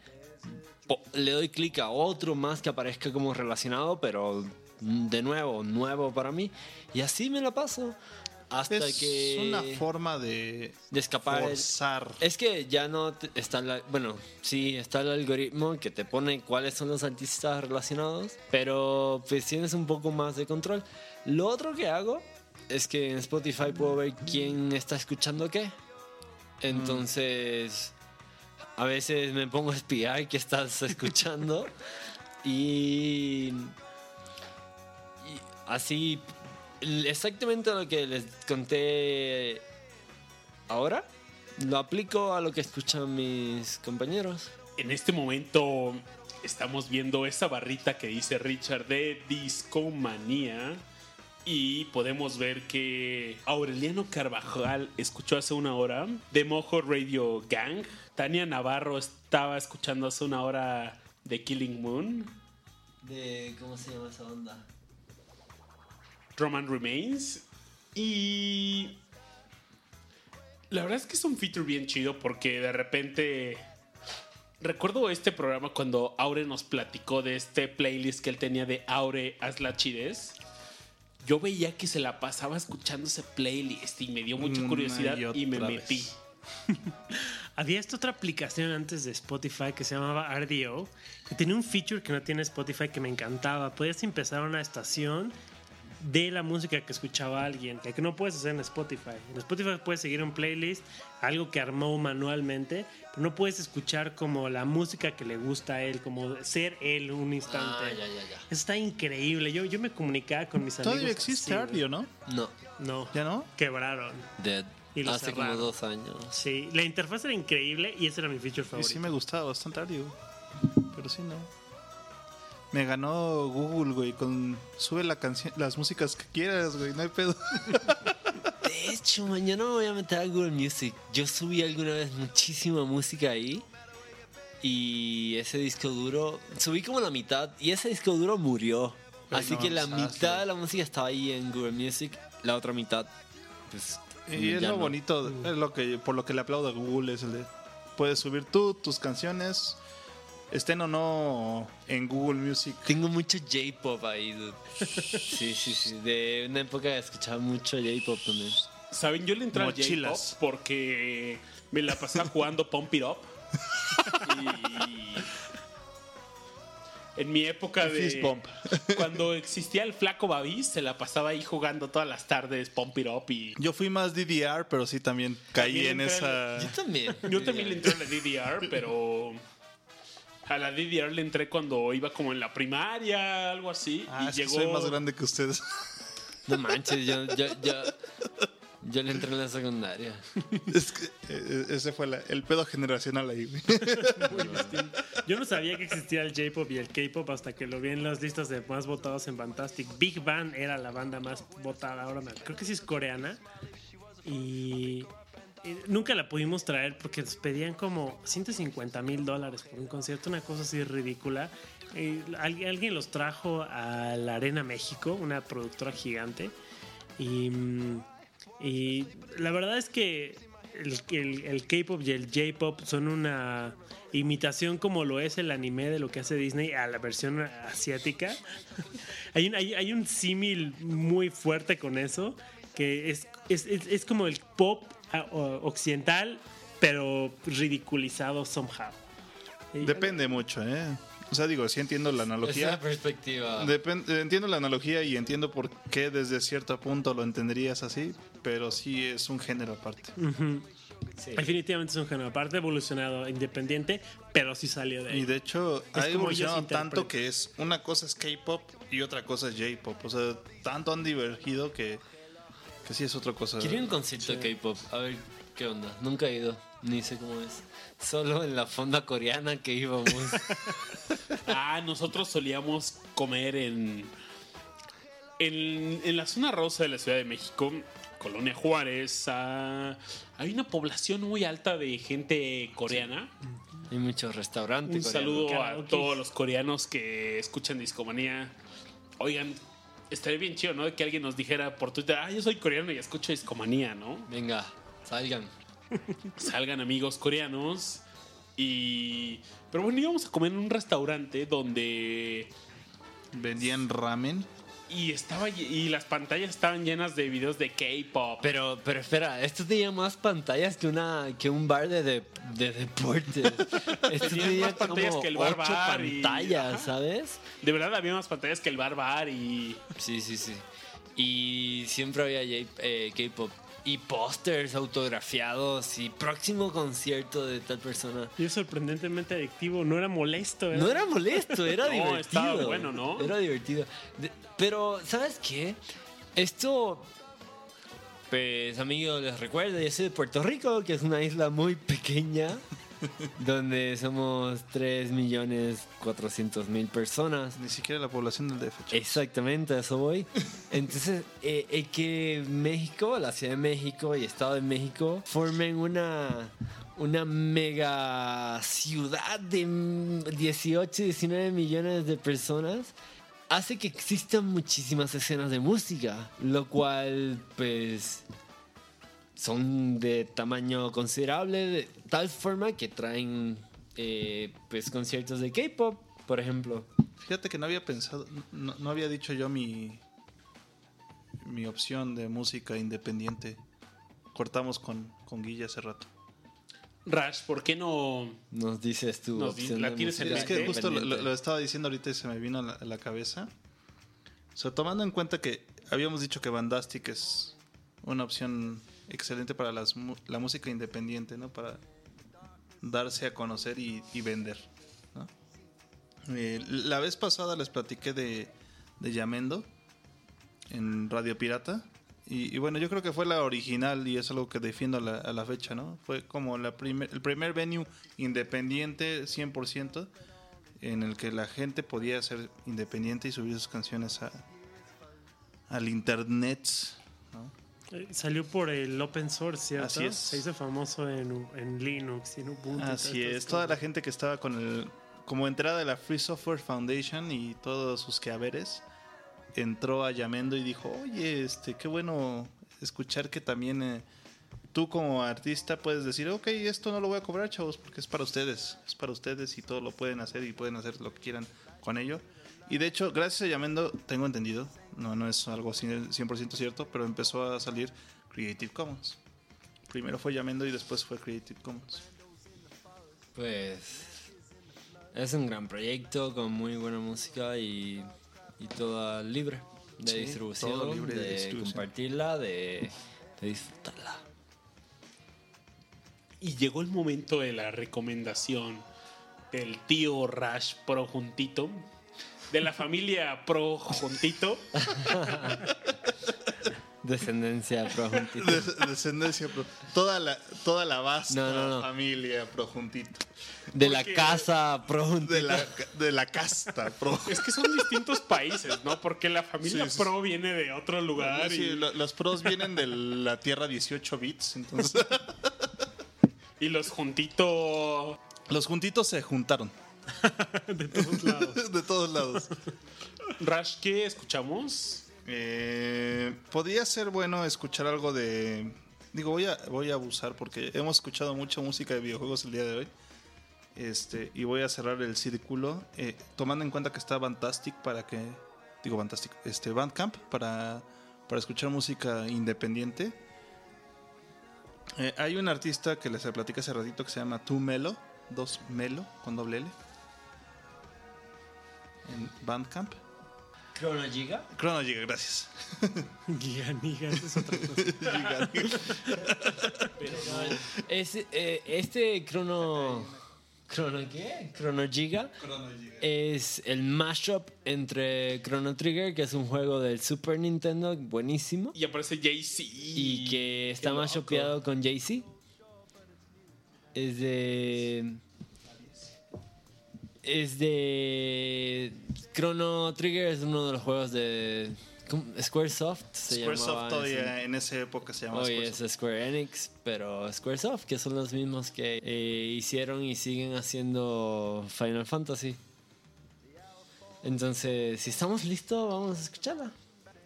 le doy clic a otro más que aparezca como relacionado, pero de nuevo, nuevo para mí. Y así me la paso. Hasta Es que... una forma de, de escapar. forzar. Es que ya no te- está la, bueno, sí está el algoritmo que te pone cuáles son los artistas relacionados, pero pues tienes un poco más de control. Lo otro que hago es que en Spotify puedo ver quién está escuchando qué. Entonces, a veces me pongo a espiar qué estás [laughs] escuchando y, así exactamente lo que les conté ahora lo aplico a lo que escuchan mis compañeros. En este momento estamos viendo esa barrita que dice Richard de Discomanía y podemos ver que Aureliano Carvajal escuchó hace una hora de Mojo Radio Gang. Tania Navarro estaba escuchando hace una hora de Killing Moon. De cómo se llama esa onda. Roman Remains. Y la verdad es que es un feature bien chido porque de repente recuerdo este programa cuando Aure nos platicó de este playlist que él tenía de Aure Haz la Chidez. Yo veía que se la pasaba escuchando ese playlist y me dio mucha Una curiosidad y y, me metí. [laughs] Había esta otra aplicación antes de Spotify que se llamaba RDO, que tenía un feature que no tiene Spotify que me encantaba. Podías empezar una estación de la música que escuchaba alguien, que no puedes hacer en Spotify. En Spotify puedes seguir un playlist, algo que armó manualmente, pero no puedes escuchar como la música que le gusta a él, como ser él un instante. Ah, ya, ya, ya. Eso está increíble. Yo, yo me comunicaba con mis amigos. Todavía existe. Ardio, ¿no? No, No, ¿Ya no? quebraron. Dead. Y lo Hace como cerraron. dos años. Sí, la interfaz era increíble y ese era mi feature Y favorito. sí me gustaba bastante Ardio. Pero sí, no. Me ganó Google, güey, con sube la canción, las músicas que quieras, güey, no hay pedo. [laughs] De hecho, mañana me voy a meter a Google Music. Yo subí alguna vez muchísima música ahí. Y ese disco duro, subí como la mitad y ese disco duro murió. Así no, que la mitad de la música estaba ahí en Google Music, la otra mitad, pues. Y es lo no. bonito, es lo que por lo que le aplaudo a Google es el de puedes subir tú tus canciones estén o no en Google Music. Tengo mucho J-pop ahí, dude. Sí, sí, sí. De una época que escuchaba mucho J-pop también. Saben, yo le entré al Mochilas. J-Pop porque me la pasaba [laughs] jugando Pump It Up. y en mi época de cuando existía el flaco Babis, se la pasaba ahí jugando todas las tardes Pump It Up y Yo fui más DDR, pero sí también caí También en esa Yo también. yo también le entré a la DDR, pero a la DDR le entré cuando iba como en la primaria, algo así Ah, y es que llegó soy más grande que ustedes. No manches, yo, yo, yo, [laughs] yo le entré en la secundaria. es que eh, ese fue la- el pedo generacional ahí. güey. Yo no sabía que existía el J-pop y el K-pop hasta que lo vi en las listas de más votados en Fantastic. Big Bang era la banda más votada. Ahora me- creo que sí es coreana. Y, nunca la pudimos traer porque nos pedían como 150 mil dólares por un concierto, una cosa así ridícula. Alguien los trajo a la Arena México, una productora gigante. Y, la verdad es que el, el- K-pop y el J-pop son una imitación como lo es el anime de lo que hace Disney a la versión asiática. [laughs] hay, un, hay, un símil muy fuerte con eso, que es, es, es- como el pop occidental, pero ridiculizado somehow. Depende mucho, ¿eh? O sea, digo, sí entiendo la analogía. perspectiva. Depen- entiendo la analogía y entiendo por qué desde cierto punto lo entenderías así, pero sí es un género aparte. Sí. Definitivamente es un género aparte, evolucionado, independiente, pero sí salió de ahí. Y de hecho, Es ha evolucionado tanto que es una cosa es K-pop y otra cosa es J-pop. O sea, tanto han divergido que, que sí es otra cosa. Quería un concierto de K-pop. A ver qué onda. Nunca he ido. Ni sé cómo es. Solo en la fonda coreana que íbamos. [laughs] Ah, nosotros solíamos comer en, en. en la zona rosa de la Ciudad de México, Colonia Juárez. ah, hay una población muy alta de gente coreana. Hay muchos restaurantes. Un saludo a todos los coreanos que escuchan Discomanía. Oigan, estaría bien chido, ¿no? De que alguien nos dijera por Twitter, ah, yo soy coreano y escucho Discomanía, ¿no? Venga, salgan. salgan amigos coreanos y Pero bueno, íbamos a comer en un restaurante donde Vendían ramen. Y estaba y las pantallas estaban llenas de videos de K-pop. Pero, pero espera, esto tenía más pantallas que una que un bar de, de, de deportes. [laughs] Esto tenía más pantallas como que el bar ocho bar y- pantallas, ajá. ¿sabes? De verdad había más pantallas que el bar bar y Sí, sí, sí. Y siempre había eh, K-pop. Y pósters autografiados y próximo concierto de tal persona. Y es sorprendentemente adictivo, no era molesto. No era molesto, era [laughs] No, divertido. estaba bueno, ¿no? Era divertido. De- pero, ¿sabes qué? Esto, pues, amigos, les recuerdo, yo soy de Puerto Rico, que es una isla muy pequeña, [laughs] donde somos 3.400.000 personas. Ni siquiera la población del DF. Exactamente, a eso voy. Entonces, eh, eh, que México, la Ciudad de México y Estado de México formen una, una mega ciudad de mm, 18, 19 millones de personas, hace que existan muchísimas escenas de música, lo cual, pues, son de tamaño considerable, de tal forma que traen, eh, pues, conciertos de K-pop, por ejemplo. Fíjate que no había pensado, no, no había dicho yo mi, mi opción de música independiente. Cortamos con, con Guilla hace rato. Rash, ¿por qué no? Nos dices tú. Nos di- la tienes en Es que justo lo, estaba diciendo ahorita y se me vino a la, a la cabeza. O sea, tomando en cuenta que habíamos dicho que Bandastic es una opción excelente para las mu- la música independiente, ¿no? Para darse a conocer y, y vender, ¿no? Eh, la vez pasada les platiqué de, de Yamendo en Radio Pirata. Y, y bueno, yo creo que fue la original y es algo que defiendo a la, a la fecha, ¿no? Fue como la primer, el primer venue independiente 100% en el que la gente podía ser independiente y subir sus canciones a, al internet. ¿no? Eh, Salió por el open source, ¿cierto? Así es. Se hizo famoso en, en Linux y en Ubuntu. Así es, toda la gente que estaba con el como entrada de la Free Software Foundation y todos sus quehaceres entró a Yamendo y dijo, oye, este, qué bueno escuchar que también eh, tú como artista puedes decir, ok, esto no lo voy a cobrar, chavos, porque es para ustedes, es para ustedes y todo lo pueden hacer y pueden hacer lo que quieran con ello. Y de hecho, gracias a Yamendo, tengo entendido, no, no es algo 100% cierto, pero empezó a salir Creative Commons. Primero fue Yamendo y después fue Creative Commons. Pues es un gran proyecto con muy buena música y, y toda libre de Sí, distribución, todo libre de de, distribución. compartirla, de, de disfrutarla. Y llegó el momento de la recomendación del tío Rash Pro Juntito, de la familia Pro Juntito. [laughs] Descendencia projuntita. Des- descendencia, pro- toda la, toda la vasta No, no, no. familia projuntito. De la casa projuntita. De la, de la casta pro. Es que son distintos países, ¿no? Porque la familia Sí, sí, Pro viene de otro lugar. Sí, y, lo- los pros vienen de la tierra 18 bits, entonces [laughs] y los Juntito. los juntitos se juntaron [laughs] de todos lados. [laughs] de todos lados. Rash, ¿qué escuchamos? Eh, podría ser bueno escuchar algo de. Digo, voy a, voy a abusar porque hemos escuchado mucha música de videojuegos el día de hoy. Este, y voy a cerrar el círculo. eh, tomando en cuenta que está Fantastic para que. Digo, Fantastic. Este, Bandcamp para, para escuchar música independiente. Eh, hay un artista que les platicé hace ratito que se llama Tu Melo. Dos Melo con doble L. En Bandcamp. ¿Chrono Giga? Chrono Giga, gracias. [laughs] Esa es otra cosa. [laughs] Es, eh, este Chrono... ¿Chrono qué? Chrono Giga. Es el mashup entre Chrono Trigger, que es un juego del Super Nintendo buenísimo. Y aparece Jay-Z. Y que está mashupeado con Jay-Z. Es de. Es de. Chrono Trigger es uno de los juegos de. ¿cómo? Squaresoft se llamaba Squaresoft en todavía en esa época se llamaba Hoy Squaresoft. es Square Enix, pero Squaresoft, que son los mismos que eh, hicieron y siguen haciendo Final Fantasy. Entonces, si estamos listos, vamos a escucharla.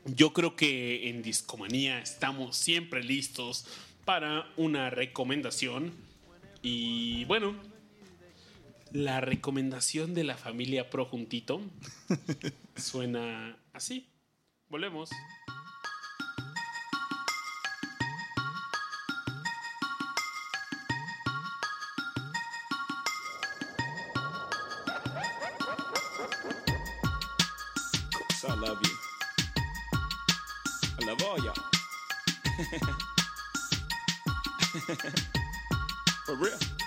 Yo creo que en Discomanía estamos siempre listos para una recomendación. Y bueno, La recomendación de la familia Pro Juntito [laughs] suena así. Volvemos. course I love you. I love all y'all. For real.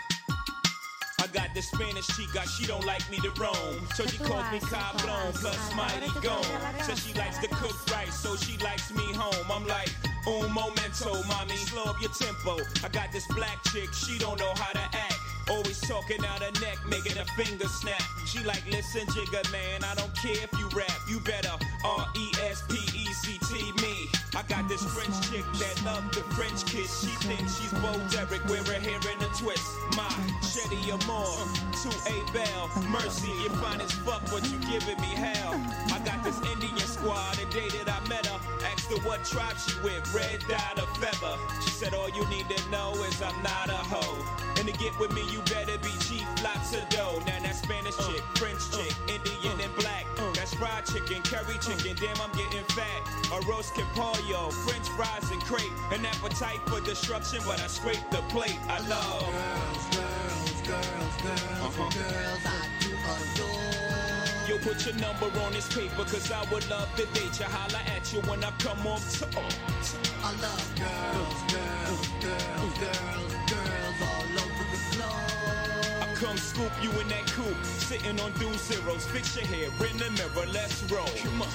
Got this Spanish chica, she don't like me to roam. So she calls me Cablon plus Mighty Gone. Says she likes to cook right, so she likes me home. I'm like, un momento, mommy, slow up your tempo. I got this black chick, she don't know how to act. Always talking out her neck, making a finger snap. She like, listen, Jigga man, I don't care if you rap. You better R E S P Me. I got this French chick that love the French kiss. She thinks she's Bo Derek, wear her hair in a twist. My Shetty Amore, to A Bell. Mercy, you're fine as fuck, but you giving me hell. I got this Indian squad, the day that I met her. Her what tribe she with, red dot or feather. She said, all you need to know is I'm not a hoe. And to get with me, you better be cheap, lots of dough. Now that Spanish chick, French chick, Indian and black. That's fried chicken, curry chicken, damn I'm getting fat. A roast capollo, French fries and crepe. An appetite for destruction, but I scrape the plate. I love girls, girls, girls, girls, uh-huh. girls I do adore. Yo, put your number on this paper, cause I would love to date you. Holla at you when I come on top. Uh, I love girls, girls, girls, girls come scoop you in that coupe, sitting on dual zeros. Fix your hair in the mirror, let's roll. Come on.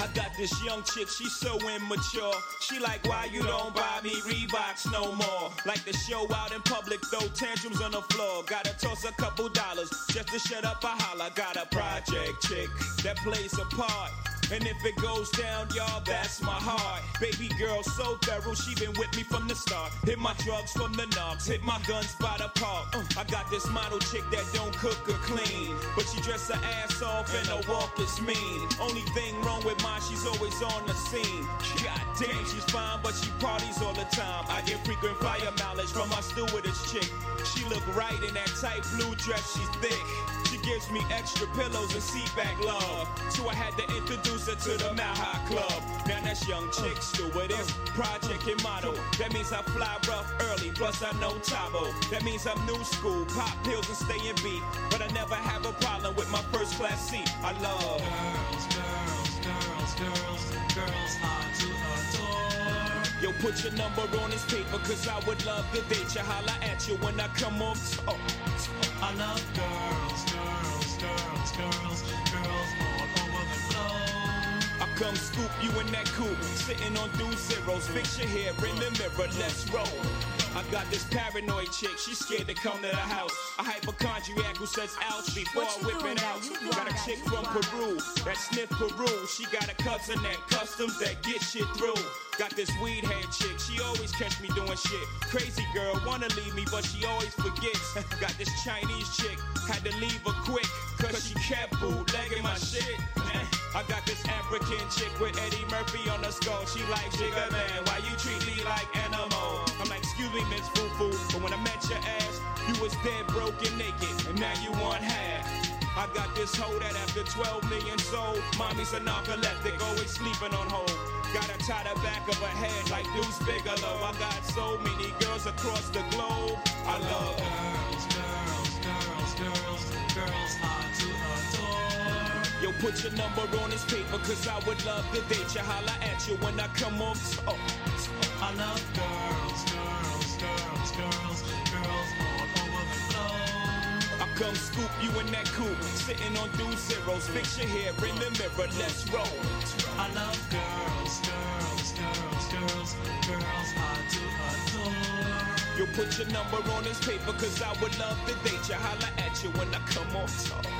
I got this young chick, she's so immature. She like, why you don't buy me Reeboks no more? Like the show out in public, throw tantrums on the floor. Gotta toss a couple dollars just to shut up a holler. Got a project chick that plays a part. And if it goes down, y'all, that's my heart. Baby girl, so thorough, she been with me from the start. Hit my drugs from the knobs, hit my guns by the park. I got this model chick that don't cook or clean, but she dress her ass off and her walk is mean. Only thing wrong with mine, she's always on the scene. God damn, she's fine, but she parties all the time. I get frequent fire mileage from my stewardess chick. She look right in that tight blue dress, she's thick. Gives me extra pillows and seat back love. So I had to introduce her to the Mile Club. Now that's young chick stewardess, project and model. That means I fly rough early, plus I know Tabo. That means I'm new school, pop pills and stay in beat. But I never have a problem with my first class seat. I love Yo, put your number on this paper, cause I would love to date you. Holla at you when I come on top. I love girls, girls, girls, girls come scoop you in that coupe, sitting on dual zeros. Fix your hair in the mirror, let's roll. I got this paranoid chick, she's scared to come to the house. A hypochondriac who says ouch before I whip it out. Got a chick from Peru that sniff Peru. She got a cousin that customs that get shit through. Got this weed head chick, she always catch me doing shit. Crazy girl, wanna leave me, but she always forgets. [laughs] got this Chinese chick, had to leave her quick, cause she kept bootlegging my shit. [laughs] I got this African chick with Eddie Murphy on the skull. She like, Jigga man, why you treat me like animal? I'm like, excuse me, Miss Foo Foo, but when I met your ass, you was dead, broken, naked, and now you want half. I got this hoe that after 12 million sold, mommy's a narcoleptic, always sleeping on hold. Gotta tie the back of her head like Deuce Bigelow. I got so many girls across the globe. I love girls, girls, girls, girls, girls. Yo, put your number on this paper, cause I would love to date you. Holla at you when I come on top. I love girls, girls, girls, girls, girls all over the floor. I come scoop you in that coupe, sitting on dual zeros. Fix your hair in the mirror, let's roll. I love girls, girls, girls, girls, girls hard to adore. You put your number on this paper, cause I would love to date you. Holla at you when I come on top.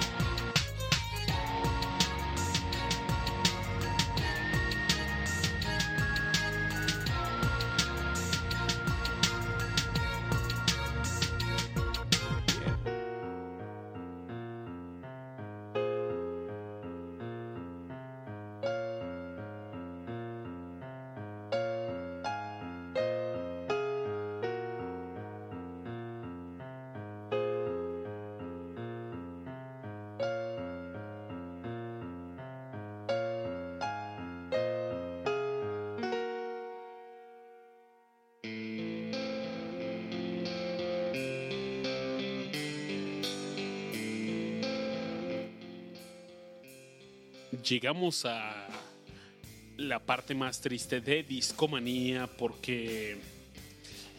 Llegamos a la parte más triste de Discomanía porque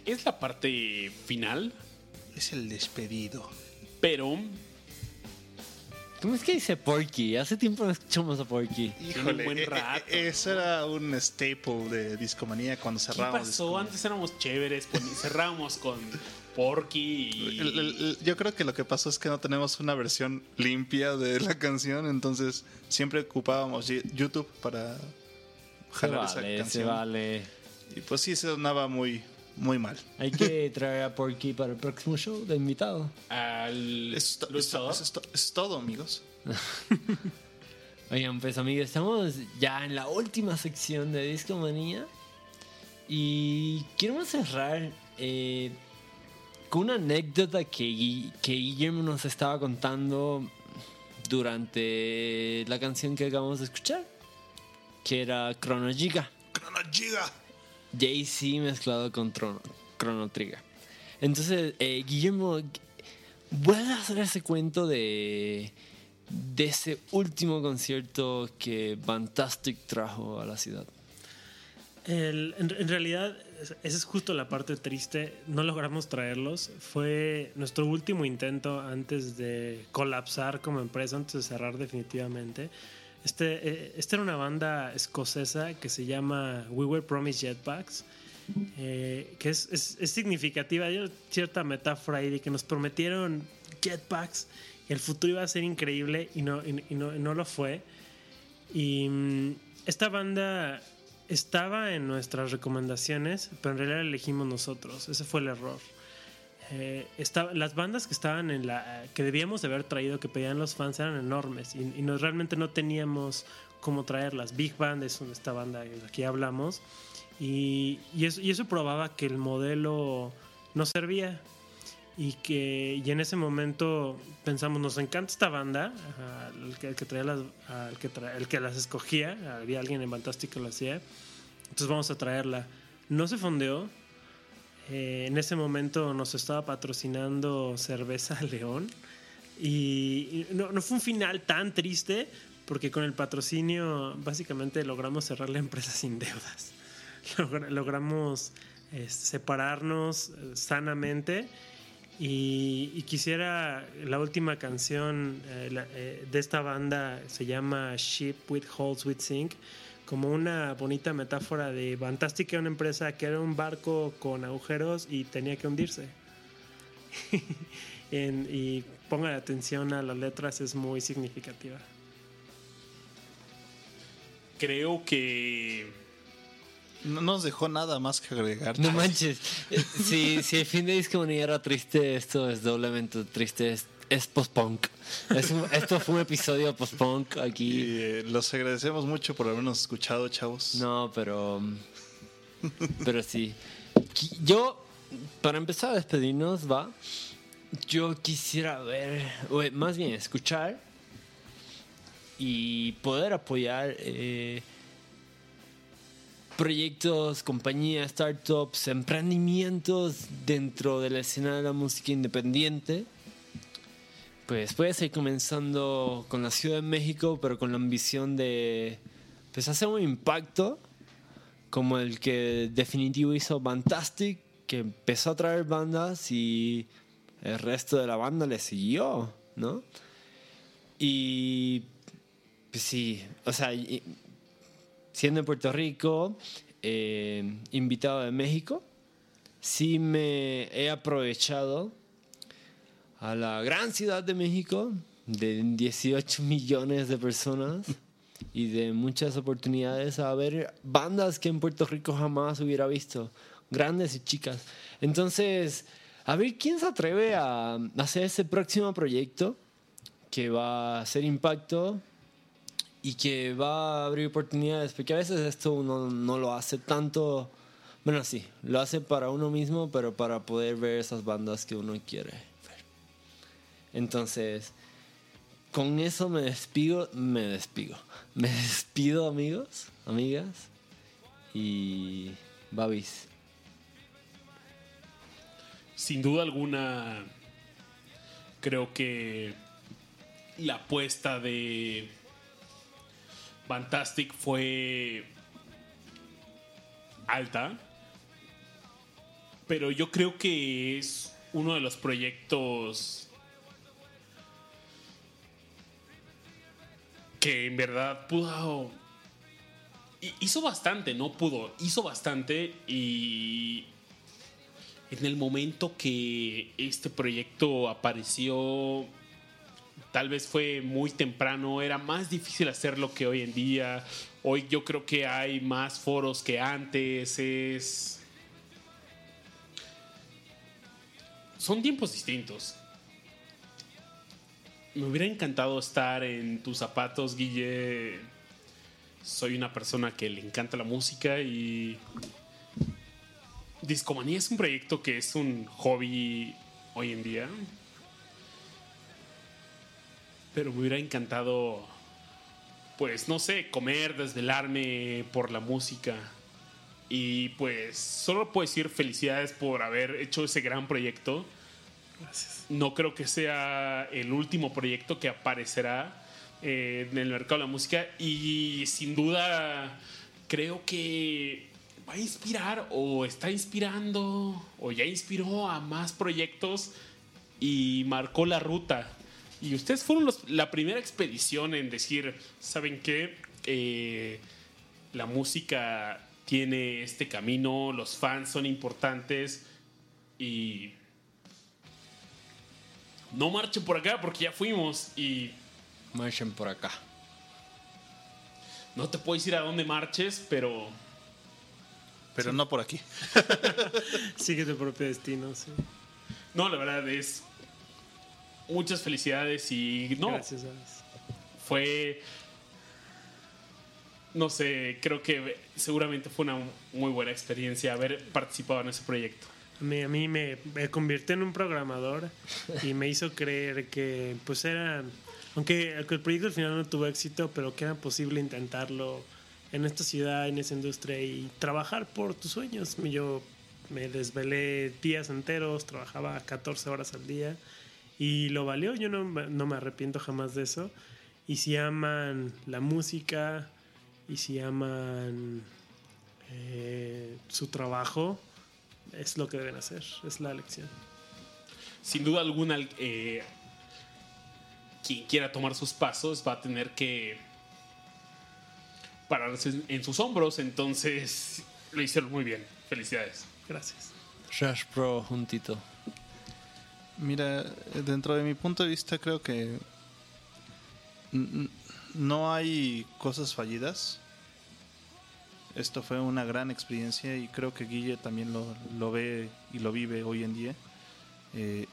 es la parte final, Es el despedido. pero ¿Cómo es que dice Porky? Hace tiempo no escuchamos a Porky. Un buen eh, eh, rato. eh, eso era un staple de Discomanía cuando ¿qué cerrábamos. pasó? Discomanía. Antes éramos chéveres, cerrábamos con Porky y... El- el- el- yo creo que lo que pasó es que no tenemos una versión limpia de la canción, entonces siempre ocupábamos YouTube para Se jalar esa vale, se canción. vale. Y pues sí, sonaba muy, muy mal. Hay que [laughs] traer a Porky para el próximo show de invitado. al Eso es, to- luchador. eso es to- eso es todo, amigos. [laughs] Oigan, pues amigos, estamos ya en la última sección de Discomanía. Y queremos cerrar eh, con una anécdota que, que Guillermo nos estaba contando durante la canción que acabamos de escuchar, que era Chrono Giga. Chrono Giga. Jay-Z mezclado con Trono- Chrono Trigger. Entonces, eh, Guillermo, vuelve a hacer ese cuento de, de ese último concierto que Fantastic trajo a la ciudad. El- en, en realidad, es- esa es justo la parte triste. No logramos traerlos. Fue nuestro último intento antes de colapsar como empresa, antes de cerrar definitivamente. Este, eh, esta era una banda escocesa que se llama We Were Promised Jetpacks. eh, que es, significativa. Hay cierta metáfora ahí de que nos prometieron jetpacks y el futuro iba a ser increíble y no, y no, y no lo fue. Y mm, esta banda estaba en nuestras recomendaciones, pero en realidad la elegimos nosotros. Ese fue el error. Eh, las bandas que estaban en la que debíamos de haber traído, que pedían los fans, eran enormes y, y no, realmente no teníamos cómo traerlas. Big Band es esta banda de la que hablamos y, y eso, y eso probaba que el modelo no servía y que y en ese momento pensamos nos encanta esta banda el que, el que traía las al que el que las escogía había alguien en Fantastic que lo hacía entonces vamos a traerla. No se fondeó Eh, en ese momento nos estaba patrocinando cerveza [laughs] León y, y no, no fue un final tan triste porque con el patrocinio básicamente logramos cerrar la empresa sin deudas. [laughs] Logra- logramos eh, separarnos eh, sanamente y, quisiera la última canción eh, eh, de esta banda se llama Ship with Holes with Sink como una bonita metáfora de Fantastic una empresa que era un barco con agujeros y tenía que hundirse. [laughs] Y ponga atención a las letras es muy significativa. Creo que No nos dejó nada más que agregar. No manches. Si, si el fin de Discomanía era triste, esto es doblemente triste. Es, es post-punk. Es un- esto fue un episodio post-punk Y aquí. eh, los agradecemos mucho por habernos escuchado, chavos. No, pero. Pero sí. Yo, para empezar a despedirnos, va. Yo quisiera ver, o eh, más bien escuchar y poder apoyar eh, proyectos, compañías, startups, emprendimientos dentro de la escena de la música independiente. Pues puede ser comenzando con la Ciudad de México, pero con la ambición de pues, hacer un impacto como el que definitivo hizo Fantastic, que empezó a traer bandas y el resto de la banda le siguió, ¿no? Y pues sí, o sea, siendo en Puerto Rico, eh, invitado de México, sí me he aprovechado a la gran ciudad de México, de 18 millones de personas y de muchas oportunidades a ver bandas que en Puerto Rico jamás hubiera visto, grandes y chicas. Entonces, a ver quién se atreve a hacer ese próximo proyecto que va a hacer impacto y que va a abrir oportunidades, porque a veces esto uno no lo hace tanto, bueno, sí, lo hace para uno mismo, pero para poder ver esas bandas que uno quiere ver. Entonces, con eso me despido, me despido, [laughs] me despido amigos, amigas y babis. sin duda alguna creo que la apuesta de Fantastic fue alta. Pero yo creo que es uno de los proyectos que en verdad pudo... hi- Hizo bastante, no pudo, hizo bastante y en el momento que este proyecto apareció, tal vez fue muy temprano, era más difícil hacerlo que hoy en día. Hoy yo creo que hay más foros que antes, es... Son tiempos distintos. Me hubiera encantado estar en tus zapatos, Guille. Soy una persona que le encanta la música y Discomanía es un proyecto que es un hobby hoy en día. Pero me hubiera encantado, pues, no sé, comer, desvelarme por la música. Y pues, solo puedo decir felicidades por haber hecho ese gran proyecto. Gracias. No creo que sea el último proyecto que aparecerá eh, en el mercado de la música y sin duda creo que va a inspirar o está inspirando o ya inspiró a más proyectos y marcó la ruta. Y ustedes fueron los- la primera expedición en decir, ¿saben qué? Eh, la música tiene este camino, los fans son importantes y no marchen por acá porque ya fuimos y Marchen por acá. no te puedo decir a dónde marches, pero Pero no por aquí. [laughs] Sigue tu propio destino, sí. no, la verdad es muchas felicidades y no, Gracias, Alex. fue no sé, creo que seguramente fue una muy buena experiencia haber participado en ese proyecto. A mí, a mí me, me convirtió en un programador y me hizo creer que pues era, aunque, aunque el proyecto al final no tuvo éxito, pero que era posible intentarlo en esta ciudad, en esa industria y trabajar por tus sueños. Yo me desvelé días enteros, trabajaba 14 horas al día y lo valió, yo no, me- no me arrepiento jamás de eso. Y si aman la música y si aman eh, su trabajo, es lo que deben hacer, es la lección. Sin duda alguna, eh, quien quiera tomar sus pasos va a tener que pararse en- en sus hombros, entonces [laughs] lo hicieron muy bien. Felicidades. Gracias. Rush Pro juntito. Mira, dentro de mi punto de vista creo que no hay cosas fallidas. Esto fue una gran experiencia y creo que Guille también lo, lo ve y lo vive hoy en día. Eh,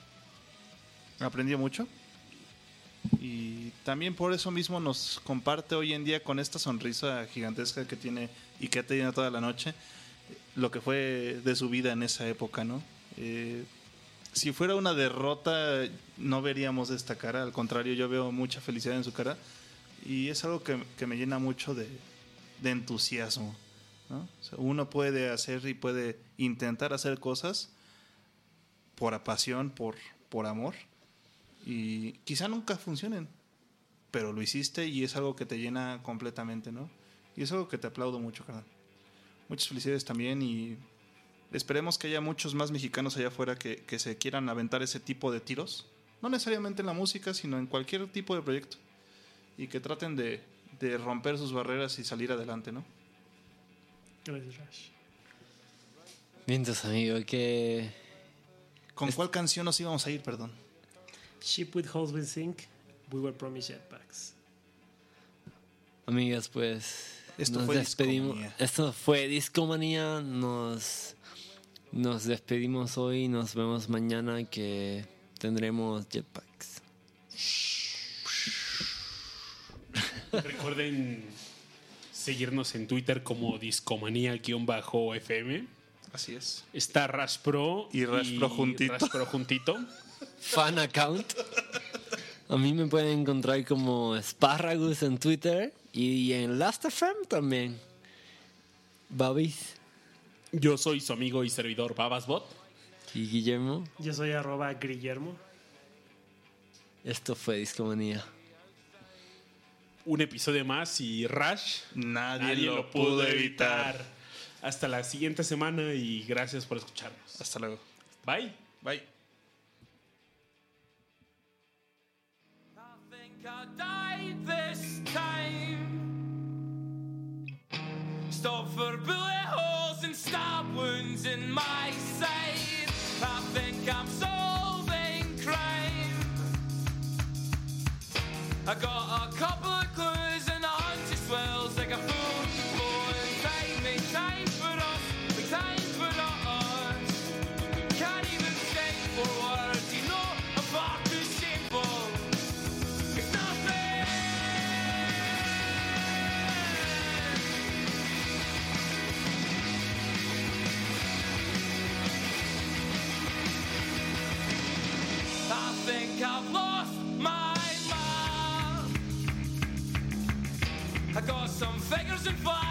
aprendió mucho y también por eso mismo nos comparte hoy en día con esta sonrisa gigantesca que tiene y que tiene toda la noche lo que fue de su vida en esa época, ¿no? Eh, si fuera una derrota, no veríamos esta cara. Al contrario, yo veo mucha felicidad en su cara. Y es algo que, que me llena mucho de, de entusiasmo. ¿no? O sea, uno puede hacer y puede intentar hacer cosas por pasión, por, por amor. Y quizá nunca funcionen. Pero lo hiciste y es algo que te llena completamente, ¿no? Y es algo que te aplaudo mucho, carnal. Muchas felicidades también y Esperemos que haya muchos más mexicanos allá afuera que, que se quieran aventar ese tipo de tiros. No necesariamente en la música, sino en cualquier tipo de proyecto. Y que traten de, de romper sus barreras y salir adelante, ¿no? Gracias, Rash. Mientras, amigo, que ¿Con cuál canción nos íbamos a ir, perdón? Ship with holes will sink. We were promised jetpacks. Amigas, pues Esto nos fue despedimos. Discomanía. Esto fue Discomanía. Nos, nos despedimos hoy. Nos vemos mañana que tendremos jetpacks. Recuerden seguirnos en Twitter como discomanía-fm. Así es. Está Rash Pro Y Rash Pro juntito. Rash Pro juntito. Fan account. A mí me pueden encontrar como Sparragus en Twitter y en Last.fm también. Babis Yo soy su amigo y servidor Babasbot. y Guillermo. Yo soy arroba Guillermo. Esto fue Discomanía. un episodio más y Rash. Nadie, lo, pudo evitar. Hasta la siguiente semana y gracias por escucharnos. Hasta luego. Bye. Bye. I think I died this time. Stop for bullet holes and stab wounds in my side. I think I'm solving crime. I got thousand five.